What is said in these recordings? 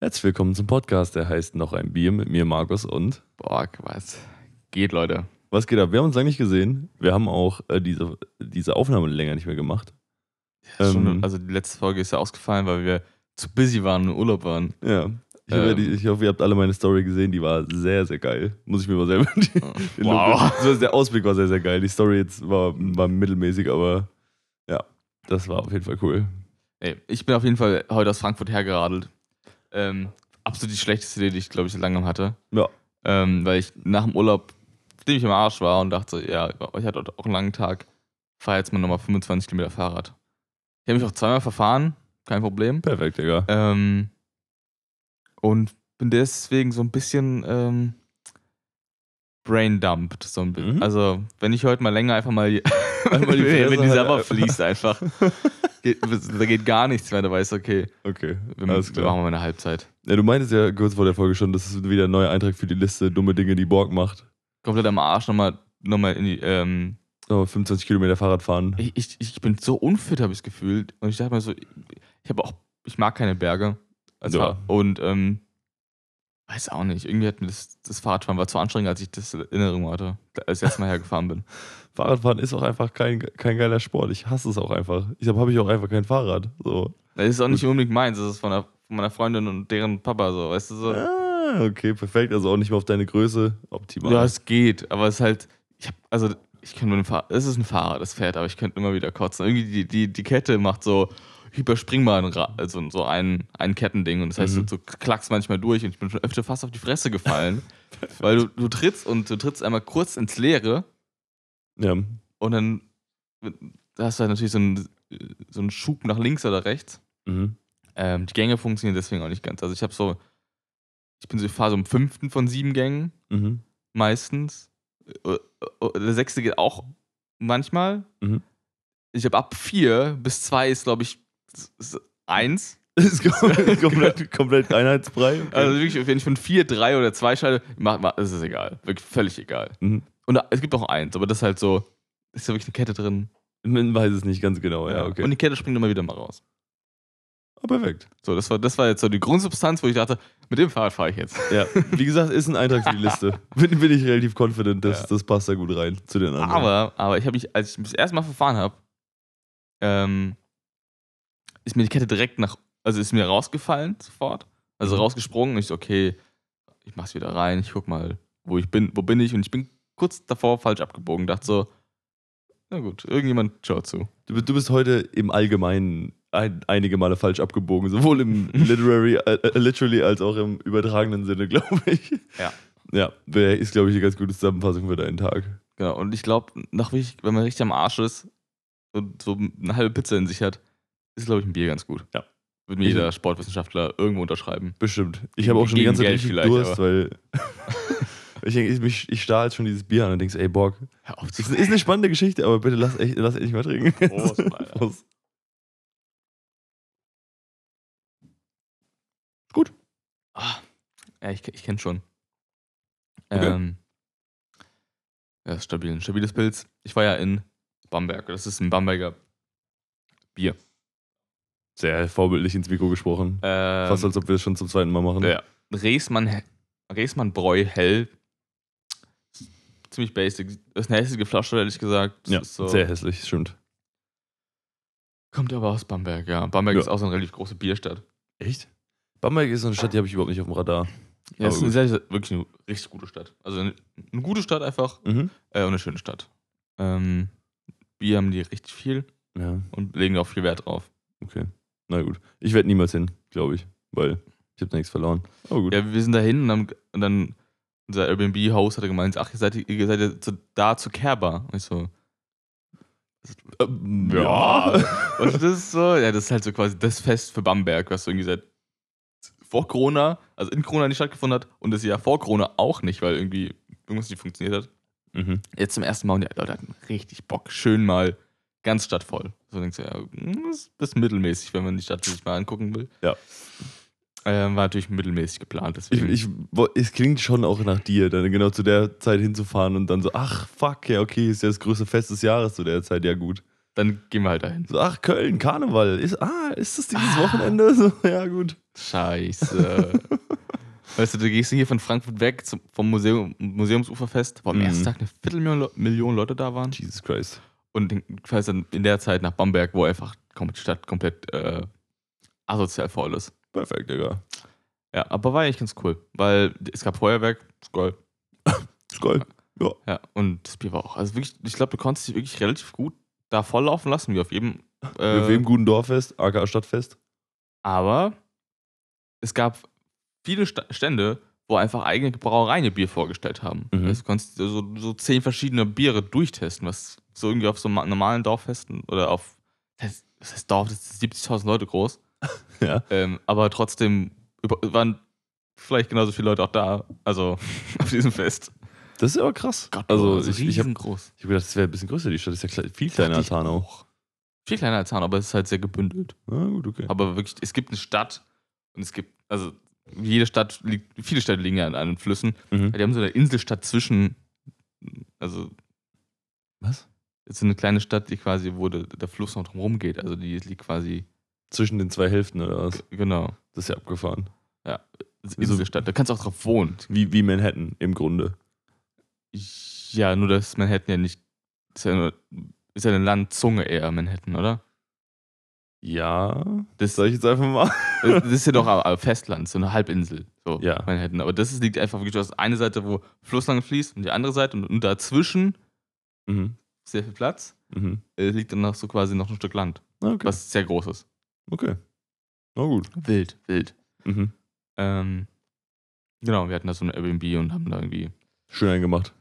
Herzlich willkommen zum Podcast, der heißt Noch ein Bier mit mir, Markus und. Boah, was geht, Leute? Was geht ab? Wir haben uns lange nicht gesehen. Wir haben auch äh, diese, diese Aufnahme länger nicht mehr gemacht. Ja, schon, Ähm. also die letzte Folge ist ja ausgefallen, weil wir zu busy waren und im Urlaub waren. Ja. Ich, hoffe, Ähm. die, ich hoffe, ihr habt alle meine Story gesehen. Die war sehr, sehr geil. Muss ich mir mal selber. Den Wow. Look- Also der Ausblick war sehr, sehr geil. Die Story jetzt war, war mittelmäßig, aber ja, das war auf jeden Fall cool. Ey, ich bin auf jeden Fall heute aus Frankfurt hergeradelt. Ähm, absolut die schlechteste Idee, die ich, glaube ich, so lange hatte. Ja. Ähm, weil ich nach dem Urlaub ziemlich im Arsch war und dachte, ja, ich hatte auch einen langen Tag, fahr jetzt mal nochmal 25 Kilometer Fahrrad. Ich habe mich auch zweimal verfahren, kein Problem. Perfekt, Digga. Ähm, und bin deswegen so ein bisschen ähm, braindumped. So ein bi- Mhm. Also, wenn ich heute mal länger einfach mal, die, Einmal die wenn die halt- Sabber fließt einfach, geht, da geht gar nichts mehr, da weißt okay, Okay, wir, alles wir klar. machen mal eine Halbzeit. Ja, du meintest ja kurz vor der Folge schon, das ist wieder ein neuer Eintrag für die Liste, dumme Dinge, die Borg macht. Komplett am Arsch nochmal noch mal in die. Ähm, So, 25 Kilometer Fahrrad fahren. ich, ich, ich bin so unfit, habe ich das Gefühl. Und ich dachte mir so, ich habe auch, ich mag keine Berge. Also, Ja. Und ähm, weiß auch nicht. Irgendwie hat mir das, das Fahrradfahren war zu anstrengend, als ich das in Erinnerung hatte, als ich letztes Mal hergefahren bin. Fahrradfahren ist auch einfach kein, kein geiler Sport. Ich hasse es auch einfach. Ich habe habe ich auch einfach kein Fahrrad. So. Das ist auch nicht unbedingt meins, das ist von, der, von meiner Freundin und deren Papa so, weißt du so. Ah, okay, perfekt. Also auch nicht mehr auf deine Größe. Optimal. Ja, es geht, aber es ist halt, ich hab, also ich könnte mit dem Fahrrad, es ist ein Fahrrad, das fährt, aber ich könnte immer wieder kotzen. Irgendwie die, die, die Kette macht so hyperspringbaren, Ra- also so ein, ein Kettending und das heißt, Mhm. du, du klackst manchmal durch und ich bin schon öfter fast auf die Fresse gefallen, weil du, du trittst und du trittst einmal kurz ins Leere ja. und dann da hast du halt natürlich so einen, so einen Schub nach links oder rechts. Mhm. Ähm, die Gänge funktionieren deswegen auch nicht ganz. Also ich habe so, ich bin so, ich fahre so im fünften von sieben Gängen Mhm. meistens. Äh, äh, Der sechste geht auch manchmal. Mhm. Ich habe ab vier bis zwei ist, glaube ich, eins. Ist komplett, komplett, einheitsbrei. Okay. Also wirklich, wenn ich von vier, drei oder zwei schalte, mach, mach, ist es egal. Wirklich völlig egal. Mhm. Und da, es gibt auch eins, aber das ist halt so, ist da wirklich eine Kette drin. Man weiß es nicht ganz genau, ja, okay. Und die Kette springt immer wieder mal raus. Ah, perfekt. So, das war, das war jetzt so die Grundsubstanz, wo ich dachte, mit dem Fahrrad fahre ich jetzt. Ja, wie gesagt, ist ein Eintrag für die Liste. Bin, bin ich relativ confident, dass Ja. das passt da gut rein zu den anderen. Aber, aber ich habe mich, als ich mich das erste Mal verfahren habe, ähm, ist mir die Kette direkt nach, also ist mir rausgefallen sofort. Also Mhm. rausgesprungen. Ich so, okay, ich mach's wieder rein, ich guck mal, wo ich bin, wo bin ich? Und ich bin kurz davor falsch abgebogen. Dachte so, na gut, irgendjemand schaut zu. Du, bist- du bist heute im Allgemeinen ein, einige Male falsch abgebogen, sowohl im literary, äh, äh, literally als auch im übertragenen Sinne, glaube ich. Ja. Ja, ist, glaube ich, eine ganz gute Zusammenfassung für deinen Tag. Genau. Und ich glaube, wenn man richtig am Arsch ist und so eine halbe Pizza in sich hat, ist, glaube ich, ein Bier ganz gut. Ja. Würde mir Ich- jeder Sportwissenschaftler irgendwo unterschreiben. Bestimmt. Ich habe auch schon die ganze Zeit Geld vielleicht, Durst, weil ich, ich, mich- ich starre jetzt schon dieses Bier an und denkst, ey, Borg, ist, ist eine spannende Geschichte, aber bitte lass echt, lass echt mal trinken. Prost, Alter. Prost. Ah, ja, ich, ich kenne schon. Okay. Ähm, ja, ist stabil. Ein stabiles Pilz. Ich war ja in Bamberg. Das ist ein Bamberger Bier. Sehr vorbildlich ins Mikro gesprochen. Ähm, Fast als ob wir es schon zum zweiten Mal machen. ja. Reesmann, Reesmann Bräu Hell. Ziemlich basic. Das ist eine hässliche Flasche, ehrlich gesagt. Das Ja, so, sehr hässlich, stimmt. Kommt aber aus Bamberg, ja. Bamberg Ja. ist auch so eine relativ große Bierstadt. Echt? Bamberg ist so eine Stadt, die habe ich überhaupt nicht auf dem Radar. Ja, es ist eine sehr, wirklich eine richtig gute Stadt. Also eine, eine gute Stadt einfach Mhm. äh, und eine schöne Stadt. Ähm, Bier haben die richtig viel Ja, und legen auch viel Wert drauf. okay. Na gut. Ich werde niemals hin, glaube ich, weil ich habe nichts verloren. Aber gut. Ja, wir sind dahin und dann, und dann unser Airbnb-Host hat gemeint, ach, ihr seid, ihr seid ja zu, da zu Kerber. Und ich so, Ähm, ja. Und das ist so, ja, das ist halt so quasi das Fest für Bamberg, was so irgendwie seit vor Corona, also in Corona nicht stattgefunden hat und das Jahr vor Corona auch nicht, weil irgendwie irgendwas nicht funktioniert hat. Mhm. Jetzt zum ersten Mal und die Leute hatten richtig Bock. Schön mal ganz stadtvoll. So denkst du, ja, hm, das ist mittelmäßig, wenn man die Stadt sich mal angucken will. Ja. Ähm, war natürlich mittelmäßig geplant. Ich, ich, es klingt schon auch nach dir, dann genau zu der Zeit hinzufahren und dann so, ach fuck, ja, okay, ist ja das größte Fest des Jahres zu der Zeit, ja gut. dann gehen wir halt dahin. So, ach, Köln, Karneval. Ist, ah, ist das dieses Ah. Wochenende? So, ja, gut. Scheiße. weißt du, du gehst hier von Frankfurt weg zum, vom Museum, Museumsuferfest, wo am Mhm. ersten Tag eine Viertelmillion Million Leute da waren. Jesus Christ. Und fährst dann in der Zeit nach Bamberg, wo einfach die Stadt komplett äh, asozial voll ist. Perfekt, Digga. Ja, aber war eigentlich ganz cool, weil es gab Feuerwerk, ist geil. Ist geil. Ja, und das Bier war auch. Also wirklich, ich glaube, du konntest dich wirklich relativ gut da volllaufen lassen, wie auf jedem. Äh, Auf jedem guten Dorffest, aka Stadtfest. aber es gab viele Stände, wo einfach eigene Brauereien ihr Bier vorgestellt haben. Mhm. Also du konntest so, so zehn verschiedene Biere durchtesten, was so irgendwie auf so ma- normalen Dorffesten oder auf. Das das heißt Dorf, das ist 70.000 Leute groß. Ja. Ähm, aber trotzdem waren vielleicht genauso viele Leute auch da, also auf diesem Fest. Das ist aber krass. Gott, also, ist ich, ich habe riesengroß. ich hab gedacht, das wäre ein bisschen größer. Die Stadt ist ja viel kleiner als Hanau. auch. Viel kleiner als Hanau, aber es ist halt sehr gebündelt. Ah, gut, okay. Aber wirklich, es gibt eine Stadt und es gibt, also jede Stadt liegt, viele Städte liegen ja an an Flüssen. Mhm. Die haben so eine Inselstadt zwischen, also Was? Ist eine kleine Stadt, die quasi, wo der, der Fluss noch drum geht. Also die liegt quasi, Zwischen den zwei Hälften oder was? genau, Das ist ja abgefahren. das ist Also- Inselstadt. Da kannst du auch drauf wohnen. Wie, wie Manhattan im Grunde. Ja, nur dass Manhattan ja nicht, ist ja, nur, ist ja eine Landzunge eher Manhattan, oder? Ja. Das, Sag ich jetzt einfach mal. das ist ja doch Festland, so eine Halbinsel. So, Ja. Manhattan. Aber das liegt einfach wirklich, du hast eine Seite, wo Fluss lang fließt und die andere Seite und, und dazwischen Mhm. Sehr viel Platz. Mhm. äh, liegt dann noch so quasi noch ein Stück Land, Okay. was sehr groß ist. Okay. Na gut. Wild, wild. Mhm. Ähm, genau, wir hatten da so ein Airbnb und haben da irgendwie Schön eingemacht.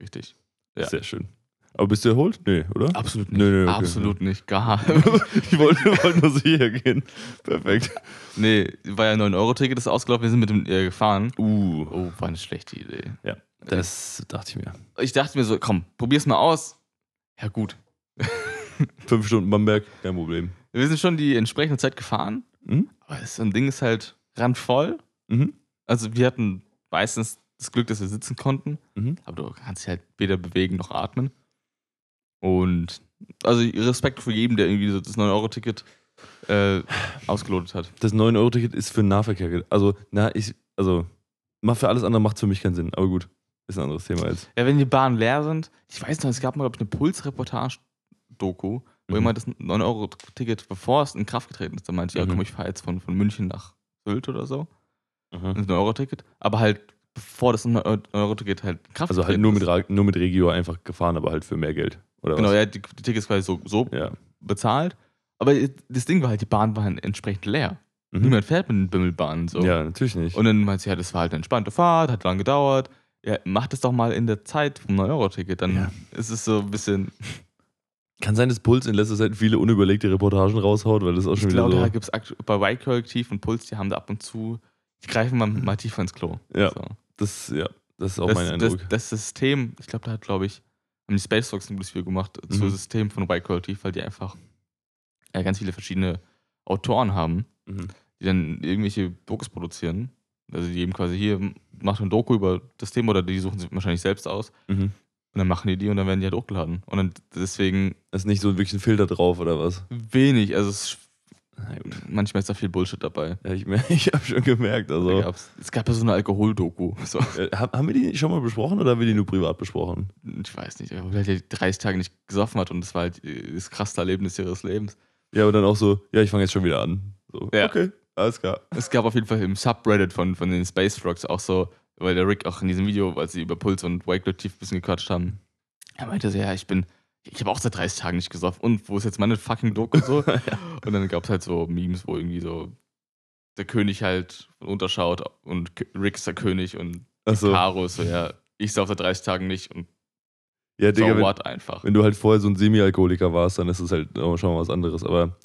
richtig. Ja. Sehr schön. Aber bist du erholt? Nee, oder? Absolut nicht. Nö, nö, okay. Absolut nicht. Gar. ich wollte, wollte nur sicher gehen. Perfekt. nee, war ja ein 9-Euro-Ticket, das ist ausgelaufen, wir sind mit dem äh, gefahren. Uh. Oh, war eine schlechte Idee. Das dachte ich mir. Ich dachte mir so, komm, probier's mal aus. Ja, gut. Fünf Stunden Bamberg, kein Problem. Wir sind schon die entsprechende Zeit gefahren, Mhm. aber das ein Ding ist halt randvoll. Mhm. Also wir hatten meistens das Glück, dass wir sitzen konnten. Mhm. Aber du kannst dich halt weder bewegen noch atmen. Und also Respekt für jeden, der irgendwie so das 9-Euro-Ticket äh, ausgelotet hat. Das 9-Euro-Ticket ist für den Nahverkehr. Also, na, ich, also, macht für alles andere macht es für mich keinen Sinn. Aber gut, ist ein anderes Thema jetzt. Ja, wenn die Bahnen leer sind, ich weiß noch, es gab mal, glaube ich, eine Puls-Reportage-Doku, wo Mhm. jemand das 9-Euro-Ticket, bevor es in Kraft getreten ist, da meinte, ja Mhm. komm, ich fahre jetzt von, von München nach Sylt oder so. Mhm. Das 9-Euro-Ticket. Aber halt, bevor das 9-Euro-Ticket halt in Kraft Also halt getreten nur ist. mit, nur mit Regio einfach gefahren, aber halt für mehr Geld. Oder Genau, was? ja, die, die Tickets quasi so, so Ja. bezahlt. Aber das Ding war halt, die Bahnen waren entsprechend leer. Mhm. Niemand fährt mit den Bimmelbahnen so. Ja, natürlich nicht. Und dann meinte sie, ja, das war halt eine entspannte Fahrt, hat lang gedauert. Ja, mach das doch mal in der Zeit vom 9-Euro-Ticket. Dann Ja. ist es so ein bisschen. Kann sein, dass Puls in letzter Zeit viele unüberlegte Reportagen raushaut, weil das auch Ich schon wieder glaube, so. da gibt es bei Y-Korrektiv und Puls, die haben da ab und zu. Die greifen mal, mal tiefer ins Klo. Ja. So. Das, ja, das ist auch Das, mein das, Eindruck. das System, ich glaube, da hat, glaube ich, haben die Space Fox ein gutes Video gemacht Mhm. System von Y-Korrektiv, weil die einfach ja, ganz viele verschiedene Autoren haben. Mhm. die dann irgendwelche Dokus produzieren. Also die eben quasi hier macht ein Doku über das Thema oder die suchen sich wahrscheinlich selbst aus Mhm. und dann machen die die und dann werden die halt hochgeladen. Und dann deswegen ist nicht so wirklich ein Filter drauf oder was? wenig, also es, manchmal ist da viel Bullshit dabei. Ja, ich ich habe schon gemerkt. Also, es gab ja so eine Alkoholdoku. So, äh, hab- haben wir die schon mal besprochen oder haben wir die nur privat besprochen? ich weiß nicht, weil er halt 30 Tage nicht gesoffen hat und das war halt das krasseste Erlebnis ihres Lebens. Ja, aber dann auch so, ja, ich fange jetzt schon wieder an. So, Ja. Okay, alles klar. Es gab auf jeden Fall im Subreddit von, von den Space Frogs auch so, weil der Rick auch in diesem Video, als sie über Puls und Wake Tief ein bisschen gequatscht haben, er meinte so, ja, ich bin, ich habe auch seit 30 Tagen nicht gesoffen und wo ist jetzt meine fucking Doku und so? Und dann gab es halt so Memes, wo irgendwie so der König halt runterschaut und Rick ist der König und Achso. Caro ist so, ja, ich sauf seit 30 Tagen nicht und Ja, so Digga, wenn, what einfach. wenn du halt vorher so ein Semi-Alkoholiker warst, dann ist es halt auch schon mal was anderes. Aber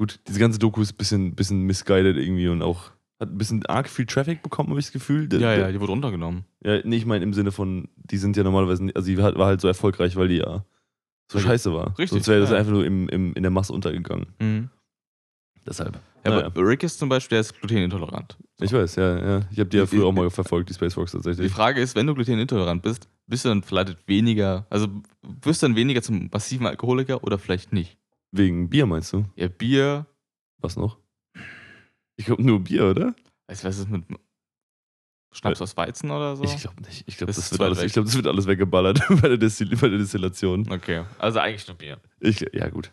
gut, diese ganze Doku ist ein bisschen, bisschen misguided irgendwie und auch hat ein bisschen arg viel Traffic bekommen, habe ich das Gefühl. Der- Ja, ja, die wurde runtergenommen. Ja, nee, ich meine im Sinne von, die sind ja normalerweise, nicht- also die war halt so erfolgreich, weil die ja so die- scheiße war. Richtig, Sonst wäre das ja. einfach nur im, im, in der Masse untergegangen. Mhm. Deshalb. Ja, Naja. aber Rick ist zum Beispiel, der ist glutenintolerant. Ich weiß, ja, ja. Ich habe die ja Die- früher auch mal verfolgt, die Space Fox Die tatsächlich. Frage ist, wenn du glutenintolerant bist, bist du dann vielleicht weniger, also wirst du dann weniger zum massiven Alkoholiker oder vielleicht nicht? Wegen Bier meinst du? Ja, Bier. Was noch? Ich glaube nur Bier, oder? Weißt du, was ist mit Schnaps aus Weizen oder so? Ich glaube nicht. Ich glaube, Das das, wird alles, ich glaub, das wird alles weggeballert bei der, Destil bei der Destillation. Okay, also eigentlich nur Bier. Ich, ja, gut.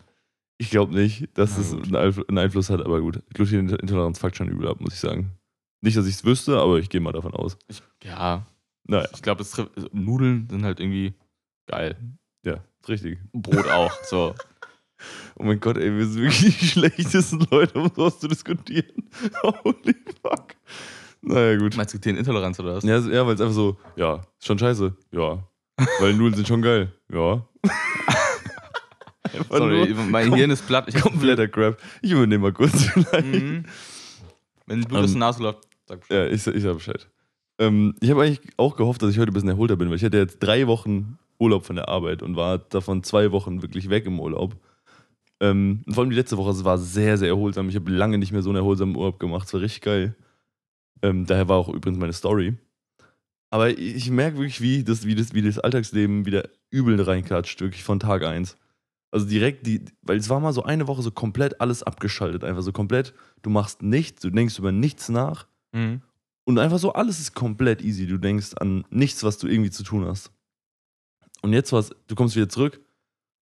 Ich glaube nicht, dass Na es einen, Einfl einen Einfluss hat, aber gut. Glutenintoleranz fuckt schon übel ab, muss ich sagen. Nicht, dass ich es wüsste, aber ich gehe mal davon aus. Ich, ja, Naja, ich glaube, Nudeln sind halt irgendwie geil. ja, richtig. Brot auch. So. Oh mein Gott, ey, wir sind wirklich die schlechtesten Leute, um sowas zu diskutieren. Holy fuck. Naja, gut. Meinst du Glutenintoleranz oder was? Ja, ja weil es einfach so, ja, ist schon scheiße. Ja. Weil Nudeln sind schon geil. Ja. Sorry, nur mein Hirn ist platt. Ich kompletter Crap. Ich übernehme mal kurz vielleicht. Mhm. Wenn Blut aus der Nase läuft, sag Bescheid. Ja, ich, ich sag Bescheid. Ähm, ich habe eigentlich auch gehofft, dass ich heute ein bisschen erholter bin, weil ich hatte jetzt drei Wochen Urlaub von der Arbeit und war davon zwei Wochen wirklich weg im Urlaub. Ähm, vor allem die letzte Woche, es war sehr, sehr erholsam. Ich habe lange nicht mehr so einen erholsamen Urlaub gemacht. Es war richtig geil. Ähm, daher war auch übrigens meine Story. Aber ich, merke wirklich, wie das, wie, das, wie das Alltagsleben wieder übel reinklatscht, wirklich von Tag eins. Also direkt, die, weil es war mal so eine Woche so komplett alles abgeschaltet, einfach so komplett, du machst nichts, du denkst über nichts nach. Mhm. Und einfach so, alles ist komplett easy. Du denkst an nichts, was du irgendwie zu tun hast. Und jetzt was, du kommst wieder zurück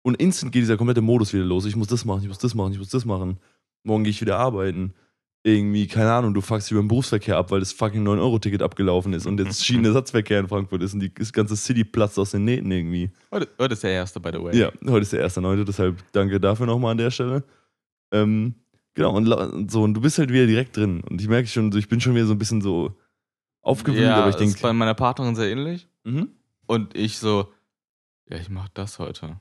und instant geht dieser komplette Modus wieder los. Ich muss das machen, ich muss das machen, ich muss das machen. Morgen gehe ich wieder arbeiten. Irgendwie, keine Ahnung, du fuckst über den Berufsverkehr ab, weil das fucking 9-Euro-Ticket abgelaufen ist und jetzt Schienenersatzverkehr in Frankfurt ist und die, das ganze City platzt aus den Nähten irgendwie. Heute, heute ist der erste, by the way. Ja, heute ist der erste Neunte, deshalb danke dafür nochmal an der Stelle. Ähm, genau, und, so, und du bist halt wieder direkt drin. Und ich merke schon, ich bin schon wieder so ein bisschen so aufgewühlt, ja aber ich das ist denke. bei meiner Partnerin sehr ähnlich. Mhm. Und ich so, ja, ich mach das heute.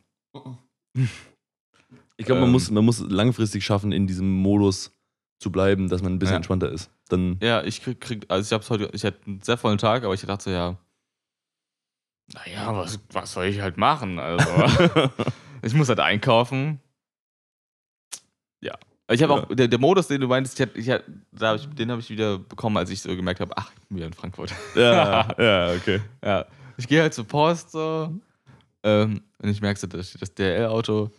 Ich glaube, man, Ähm. muss, man muss langfristig schaffen, in diesem Modus zu bleiben, dass man ein bisschen Ja. entspannter ist. Dann, Ja, ich krieg, krieg also ich hab's heute, ich hatte einen sehr vollen Tag, aber ich dachte so, ja, naja, was, was soll ich halt machen? Also, ich muss halt einkaufen. Ja. Ich habe Ja. auch, der, der Modus, den du meintest, ich ich da hab ich, den habe ich wieder bekommen, als ich so gemerkt habe, ach, ich bin wieder in Frankfurt. ja, ja, okay. Ja, ich gehe halt zur Post so ähm, und ich merke so, da steht das DHL-Auto,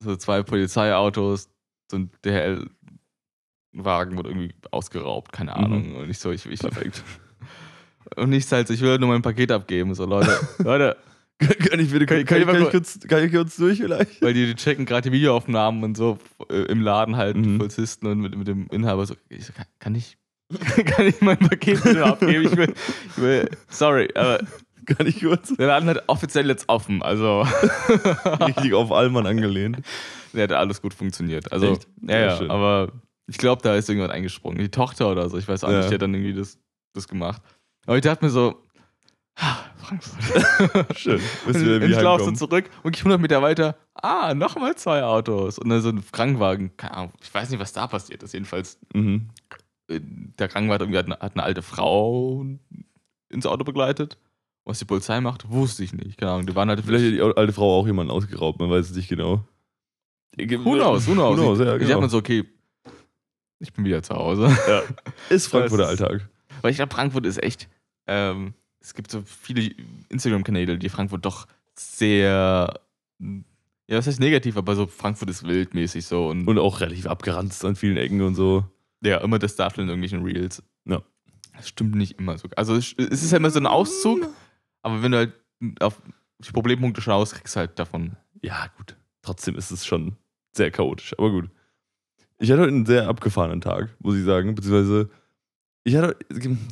so zwei Polizeiautos, so ein DHL-Wagen wurde irgendwie ausgeraubt, keine Mhm. Ahnung. Und ich so, ich, ich Perfekt. Und nichts halt, ich will nur mein Paket abgeben. So, Leute, Leute, Kann ich bitte, kann, Kann ich kann, ich kurz, kann ich kurz durch vielleicht? weil die, die checken gerade die Videoaufnahmen und so äh, im Laden halt, Mhm. Polizisten und mit, mit dem Inhaber so, ich so kann, kann ich. kann ich mein Paket bitte abgeben? Ich will, ich will, sorry, aber Kann ich kurz? der Laden hat offiziell jetzt offen, also. Richtig auf Allmann angelehnt. Der hat alles gut funktioniert. Also, Echt? ja, ja, schön. aber ich glaube, da ist irgendjemand eingesprungen. Die Tochter oder so, ich weiß auch Ja. nicht, die hat dann irgendwie das, das gemacht. Aber ich dachte mir so, ah, Frankfurt. Schön. Und wieder wie ich laufe so zurück und ich 100 Meter weiter, ah, nochmal zwei Autos. Und dann so ein Krankenwagen, keine Ahnung, ich weiß nicht, was da passiert ist. Jedenfalls, Mhm. äh, der Krankenwagen hat eine, hat eine alte Frau ins Auto begleitet. Was die Polizei macht, wusste ich nicht. Keine Ahnung, die waren halt Vielleicht hat die alte Frau auch jemanden ausgeraubt, man weiß es nicht genau. Who knows, who knows. Who knows, ja, Ich genau. dachte mir so, okay, ich bin wieder zu Hause. Ja. Ist Frankfurter Alltag. Weil ich glaube, Frankfurt ist echt. Ähm, es gibt so viele Instagram-Kanäle, die Frankfurt doch sehr. Ja, das heißt negativ, aber so Frankfurt ist wildmäßig so und, Und auch relativ abgeranzt an vielen Ecken und so. ja, immer das Darstellen in irgendwelchen Reels. Ja. Das stimmt nicht immer so. Also es es ist ja immer so ein Auszug, aber wenn du halt auf die Problempunkte schaust, kriegst du halt davon. Ja, gut. Trotzdem ist es schon sehr chaotisch, aber gut. Ich hatte heute einen sehr abgefahrenen Tag, muss ich sagen. Beziehungsweise, ich hatte,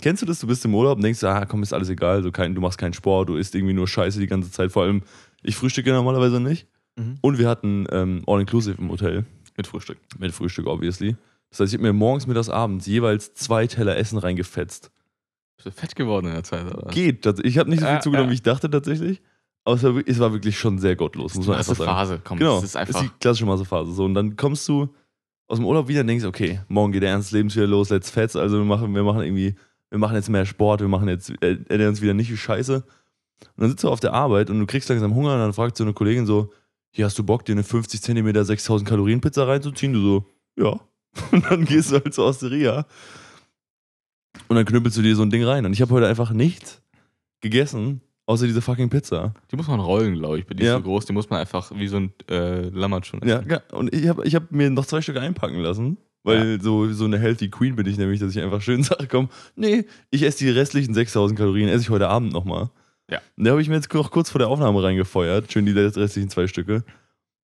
kennst du das? Du bist im Urlaub und denkst, ah, komm, ist alles egal. Du, kein, du machst keinen Sport, du isst irgendwie nur Scheiße die ganze Zeit. Vor allem, ich frühstücke normalerweise nicht. Und wir hatten ähm, All-Inclusive im Hotel. Mit Frühstück. Mit Frühstück, obviously. Das heißt, ich habe mir morgens, mittags, abends jeweils zwei Teller Essen reingefetzt. Bist du fett geworden in der Zeit, oder? Geht. Ich habe nicht so viel Ja, zugenommen, ja. wie ich dachte tatsächlich. Aber es war, wirklich- es war wirklich schon sehr gottlos, muss man einfach sagen. Phase, komm, Genau, das ist einfach. die klassische Massephase. So, und dann kommst du aus dem Urlaub wieder und denkst, okay, morgen geht der Ernst Lebens wieder los, let's fetz. Also wir machen, wir machen irgendwie, wir machen jetzt mehr Sport, wir machen jetzt, äh, ernähren uns wieder nicht wie Scheiße. Und dann sitzt du auf der Arbeit und du kriegst langsam Hunger und dann fragt so eine Kollegin so, hier hast du Bock, dir eine 50 cm 6000 Kalorien Pizza reinzuziehen? Du so, ja. Und dann gehst du halt zur Osteria und dann knüppelst du dir so ein Ding rein. Und ich habe heute einfach nichts gegessen, Außer diese fucking Pizza. Die muss man rollen, glaube ich. Die ist Ja. so groß, die muss man einfach wie so ein äh, Lammertschun. Ja, ja, und ich habe ich hab mir noch zwei Stück einpacken lassen, weil so, so eine Healthy Queen bin ich nämlich, dass ich einfach schön sage, komm, nee, ich esse die restlichen 6000 Kalorien, esse ich heute Abend nochmal. Ja. Und da habe ich mir jetzt noch kurz vor der Aufnahme reingefeuert, schön die restlichen zwei Stücke.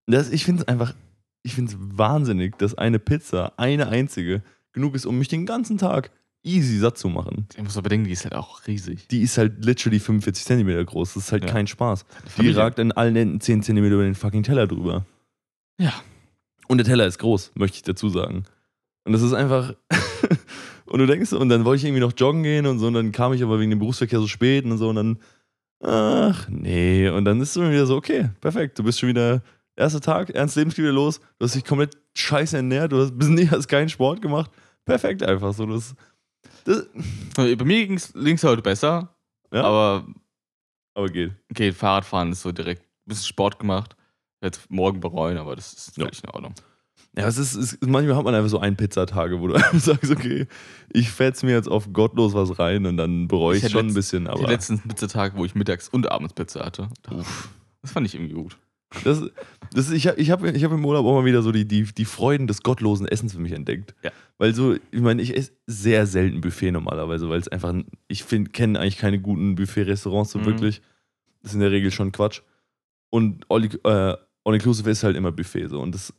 Und Das, ich finde es einfach, ich finde es wahnsinnig, dass eine Pizza, eine einzige, genug ist, um mich den ganzen Tag easy satt zu machen. Ich muss aber bedenken, die ist halt auch riesig. Die ist halt literally 45 Zentimeter groß, das ist halt Ja. kein Spaß. Die ragt an allen Enden 10 Zentimeter über den fucking Teller drüber. Ja. Und der Teller ist groß, möchte ich dazu sagen. Und das ist einfach. und du denkst, und dann wollte ich irgendwie noch joggen gehen und so, und dann kam ich aber wegen dem Berufsverkehr so spät und so, und dann. Ach, nee. Und dann ist es wieder so, okay, perfekt. Du bist schon wieder. Erster Tag, ernst Lebensstil wieder los. Du hast dich komplett scheiße ernährt. Du hast bis nie hast keinen Sport gemacht. Perfekt einfach so. Das, das, Bei mir ging es links heute besser, ja, aber aber geht. okay, Fahrradfahren ist so direkt ein bisschen Sport gemacht. Jetzt morgen bereuen, aber das ist Ja. völlig in Ordnung. Ja, es ist, es manchmal hat man einfach so ein Pizzatage, wo du einfach sagst, okay, ich fetz mir jetzt auf gottlos was rein und dann bereue Ich ich schon ein letzt- bisschen. Ich Aber einen Pizzatag, wo ich mittags und abends Pizza hatte. Das fand ich irgendwie gut. Das, das, ich habe ich hab, ich hab im Urlaub auch mal wieder so die, die, die Freuden des gottlosen Essens für mich entdeckt. Ja. Weil so, ich meine, ich esse sehr selten Buffet normalerweise, weil es einfach, ich kenne eigentlich keine guten Buffet-Restaurants so Mhm. wirklich. Das ist in der Regel schon Quatsch. Und All, äh, ist halt immer Buffet so. Und das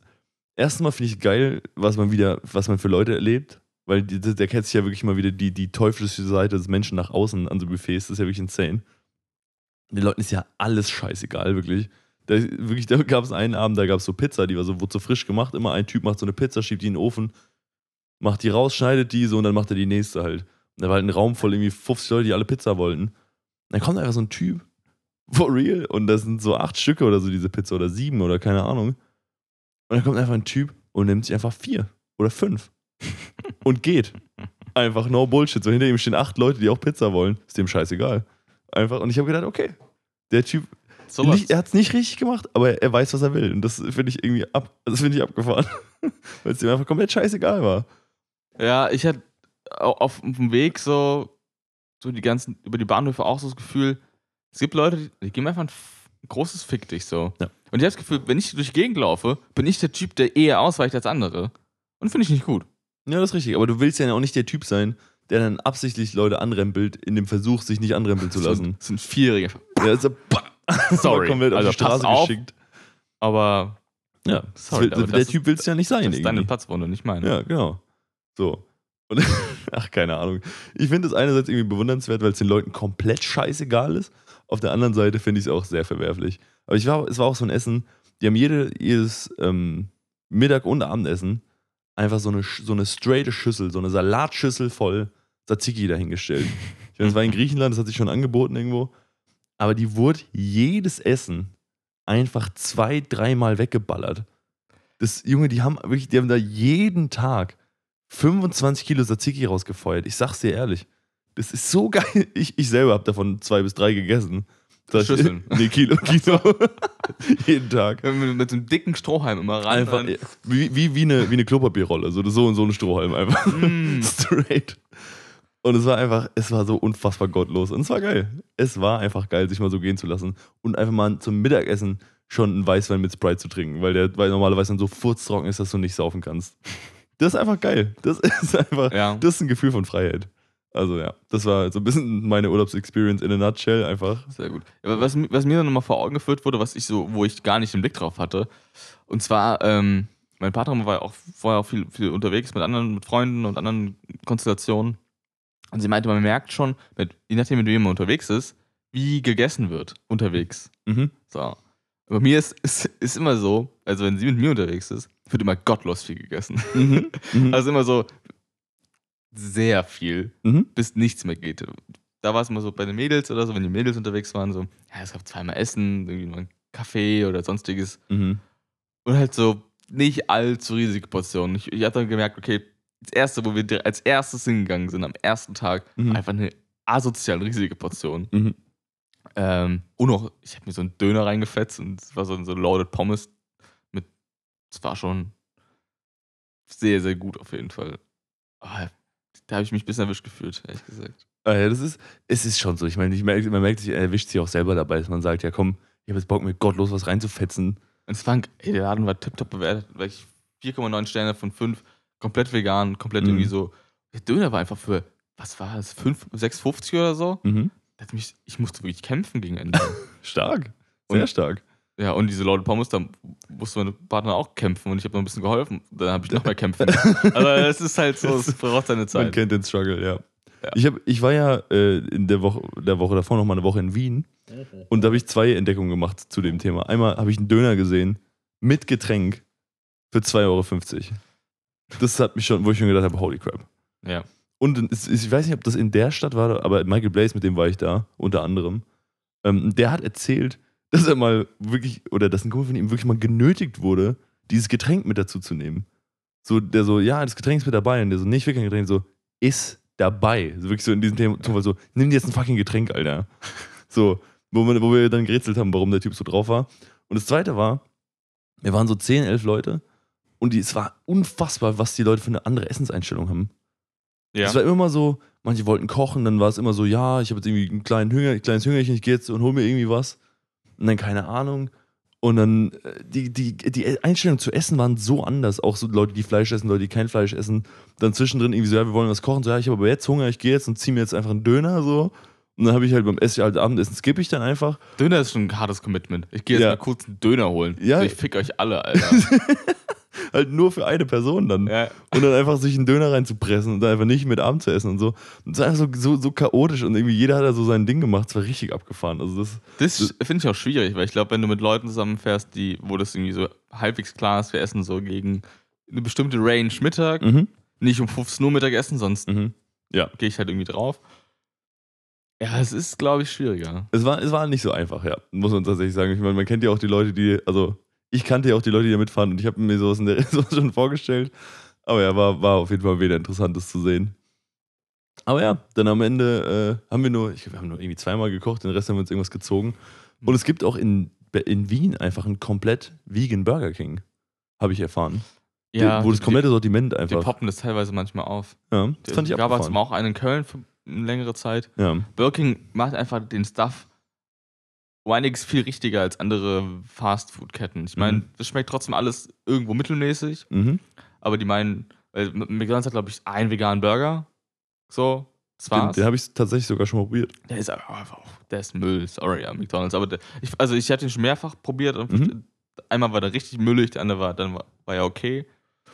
erste Mal finde ich geil, was man wieder, was man für Leute erlebt. Weil die, der kennt sich ja wirklich mal wieder die, die teuflische Seite des Menschen nach außen an so Buffets. Das ist ja wirklich insane. Den Leuten ist ja alles scheißegal, wirklich. Da, wirklich, da gab es einen Abend, da gab es so Pizza, die war so, wurde so frisch gemacht. Immer ein Typ macht so eine Pizza, schiebt die in den Ofen, macht die raus, schneidet die so und dann macht er die nächste halt. Und da war halt ein Raum voll irgendwie 50 Leute, die alle Pizza wollten. Und dann kommt einfach so ein Typ, for real, und das sind so acht Stücke oder so diese Pizza oder sieben oder keine Ahnung. Und dann kommt einfach ein Typ und nimmt sich einfach vier oder fünf und geht. Einfach no Bullshit. So hinter ihm stehen acht Leute, die auch Pizza wollen. Ist dem scheißegal. Einfach. Und ich habe gedacht, okay, der Typ So nicht, er hat es nicht richtig gemacht, aber er weiß, was er will. Und das finde ich irgendwie ab, das finde ich abgefahren. Weil es ihm einfach komplett scheißegal war. Ja, ich hatte au- auf dem Weg so, so die ganzen, über die Bahnhöfe auch so das Gefühl, es gibt Leute, die, die geben einfach ein, ein großes Fick dich so. Ja. Und ich habe das Gefühl, wenn ich durch die Gegend laufe, bin ich der Typ, der eher ausweicht als andere. Und finde ich nicht gut. Ja, das ist richtig. Aber du willst ja auch nicht der Typ sein, der dann absichtlich Leute anrempelt, in dem Versuch, sich nicht anrempeln zu lassen. Das sind Vierjährige. Ja, ist so, Sorry. komplett auf Also die Straße auf. geschickt. Aber Ja, Sorry, das aber will, der Typ willst du ja nicht sein. das ist deine irgendwie. Platzwunde, nicht meine. Ja, genau. So. Und, ach, keine Ahnung. Ich finde es einerseits irgendwie bewundernswert, weil es den Leuten komplett scheißegal ist. Auf der anderen Seite finde ich es auch sehr verwerflich. Aber ich war, es war auch so ein Essen, die haben jede, jedes ähm, Mittag- und Abendessen einfach so eine, so eine straighte Schüssel, so eine Salatschüssel voll Tzatziki dahingestellt. Ich meine, das war in Griechenland, das hat sich schon angeboten irgendwo. Aber die wurde jedes Essen einfach zwei, dreimal weggeballert. Das, Junge, die haben wirklich, die haben da jeden Tag 25 Kilo Tzatziki rausgefeuert. Ich sag's dir ehrlich. Das ist so geil. Ich, ich selber habe davon zwei bis drei gegessen. Das Schüsseln. Nee, Kilo, Kilo. jeden Tag. Mit, mit so einem dicken Strohhalm immer ran. Einfach wie, wie, wie, eine, wie eine Klopapierrolle. So, so und so ein Strohhalm einfach. Mm. Straight. Und es war einfach, es war so unfassbar gottlos. Und es war geil. Es war einfach geil, sich mal so gehen zu lassen. Und einfach mal zum Mittagessen schon einen Weißwein mit Sprite zu trinken, weil der weil normalerweise dann so furztrocken ist, dass du nicht saufen kannst. Das ist einfach geil. Das ist einfach, Ja. das ist ein Gefühl von Freiheit. Also ja, das war so ein bisschen meine Urlaubsexperience in a nutshell einfach. Sehr gut. Aber was, was mir dann nochmal vor Augen geführt wurde, was ich so, wo ich gar nicht den Blick drauf hatte, und zwar, ähm, mein Partner war ja auch vorher auch viel, viel unterwegs mit anderen, mit Freunden und anderen Konstellationen. Und sie meinte, man merkt schon, mit, je nachdem, wie jemand unterwegs ist, wie gegessen wird unterwegs. Mhm. So. Bei mir ist, ist, ist immer so, also wenn sie mit mir unterwegs ist, wird immer gottlos viel gegessen. Mhm. Mhm. Also immer so sehr viel mhm. bis nichts mehr geht. Da war es immer so bei den Mädels oder so, wenn die Mädels unterwegs waren, so, ja, es gab zweimal Essen, irgendwie mal einen Kaffee oder sonstiges. Mhm. Und halt so nicht allzu riesige Portionen. Ich, ich habe dann gemerkt, okay, das erste, wo wir als erstes hingegangen sind, am ersten Tag, Mhm. einfach eine asozial riesige Portion. Mhm. Ähm, und noch, ich habe mir so einen Döner reingefetzt und es war so, so Loaded Pommes mit, es war schon sehr, sehr gut auf jeden Fall. Aber da habe ich mich ein bisschen erwischt gefühlt, ehrlich gesagt. Ah ja, das ist, es ist schon so. Ich meine, ich merk, man merkt sich, er erwischt sich auch selber dabei, dass man sagt, ja komm, ich habe jetzt Bock, mir gottlos was reinzufetzen. Und es war, ey, der Laden war tipptopp bewertet, weil ich 4,9 Sterne von 5, komplett vegan, komplett Mhm. irgendwie so. Der Döner war einfach für, was war das, 5, 6,50 oder so? Mhm. Mich, ich musste wirklich kämpfen gegen Ende. Stark. Sehr Und- stark. ja, und diese Leute Pommes, da musste meine Partner auch kämpfen und ich habe noch ein bisschen geholfen. Dann habe ich noch mehr kämpfen. Aber es ist halt so, es braucht seine Man Zeit. kennt den Struggle, ja. Ja. Ich, hab, ich war ja äh, in der Woche, der Woche davor noch mal eine Woche in Wien und da habe ich zwei Entdeckungen gemacht zu dem Thema. Einmal habe ich einen Döner gesehen mit Getränk für 2,50 Euro. Das hat mich schon, wo ich schon gedacht habe, holy crap. Ja. Und es, ich weiß nicht, ob das in der Stadt war, aber Michael Blaze, mit dem war ich da, unter anderem. Ähm, der hat erzählt, dass er mal wirklich, oder dass ein Kumpel von ihm wirklich mal genötigt wurde, dieses Getränk mit dazu zu nehmen. So, der so, ja, das Getränk ist mit dabei. Und der so, nee, ich will kein Getränk. So, ist dabei. So wirklich so in diesem Thema, Zufall so, nimm dir jetzt ein fucking Getränk, Alter. So, wo, man, wo wir dann gerätselt haben, warum der Typ so drauf war. Und das zweite war, wir waren so 10, 11 Leute und die, es war unfassbar, was die Leute für eine andere Essenseinstellung haben. Ja. Es war immer so, manche wollten kochen, dann war es immer so, ja, ich habe jetzt irgendwie einen kleinen Hunger, ein kleines Hüngerchen, ich gehe jetzt und hol mir irgendwie was. Und dann keine Ahnung. Und dann äh, die, die, die Einstellungen zu essen waren so anders. Auch so Leute, die Fleisch essen, Leute, die kein Fleisch essen. Dann zwischendrin irgendwie so, ja, wir wollen was kochen. So, ja, ich habe aber jetzt Hunger, ich gehe jetzt und ziehe mir jetzt einfach einen Döner so. Und dann habe ich halt beim Essen, halt Abendessen skippe ich dann einfach. Döner ist schon ein hartes Commitment. Ich gehe jetzt Ja. mal kurz einen Döner holen. Ja. So, ich fick euch alle, Alter. Halt nur für eine Person dann. ja. Und dann einfach sich einen Döner reinzupressen und dann einfach nicht mit Abend zu essen und so. Und es war einfach so, so, so chaotisch und irgendwie jeder hat da so sein Ding gemacht. Es war richtig abgefahren. Also das, Das finde ich auch schwierig, weil ich glaube, wenn du mit Leuten zusammenfährst, die, wo das irgendwie so halbwegs klar ist, wir essen so gegen eine bestimmte Range Mittag, mhm. nicht um 15 Uhr Mittagessen, sonst Mhm. Ja. gehe ich halt irgendwie drauf. Ja, es ist, glaube ich, schwieriger. Es war, es war nicht so einfach, ja. Muss man tatsächlich sagen. Ich meine, man kennt ja auch die Leute, die, also ich kannte ja auch die Leute, die da mitfahren und ich habe mir sowas in der sowas schon vorgestellt. Aber ja, war, war auf jeden Fall wieder interessantes zu sehen. Aber ja, dann am Ende äh, haben wir nur, ich glaube, wir haben nur irgendwie zweimal gekocht, den Rest haben wir uns irgendwas gezogen. Und es gibt auch in, in Wien einfach einen komplett vegan Burger King. Habe ich erfahren. Ja, Die- wo das die- komplette Sortiment Die einfach. poppen das teilweise manchmal auf. ja, das fand ich gab jetzt abgefahren. auch einen in Köln für eine längere Zeit. Ja. Burger King macht einfach den Stuff um einiges viel richtiger als andere Fastfood-Ketten. Ich meine, Mhm. das schmeckt trotzdem alles irgendwo mittelmäßig, Mhm. aber die meinen, weil McDonalds hat, glaube ich, einen veganen Burger. So, das Den, war's. den habe ich tatsächlich sogar schon mal probiert. Der ist aber einfach der ist Müll, sorry, ja, McDonalds. Aber der, ich, also ich hatte den schon mehrfach probiert und Mhm. einmal war der richtig müllig, der andere war, dann war, war ja okay.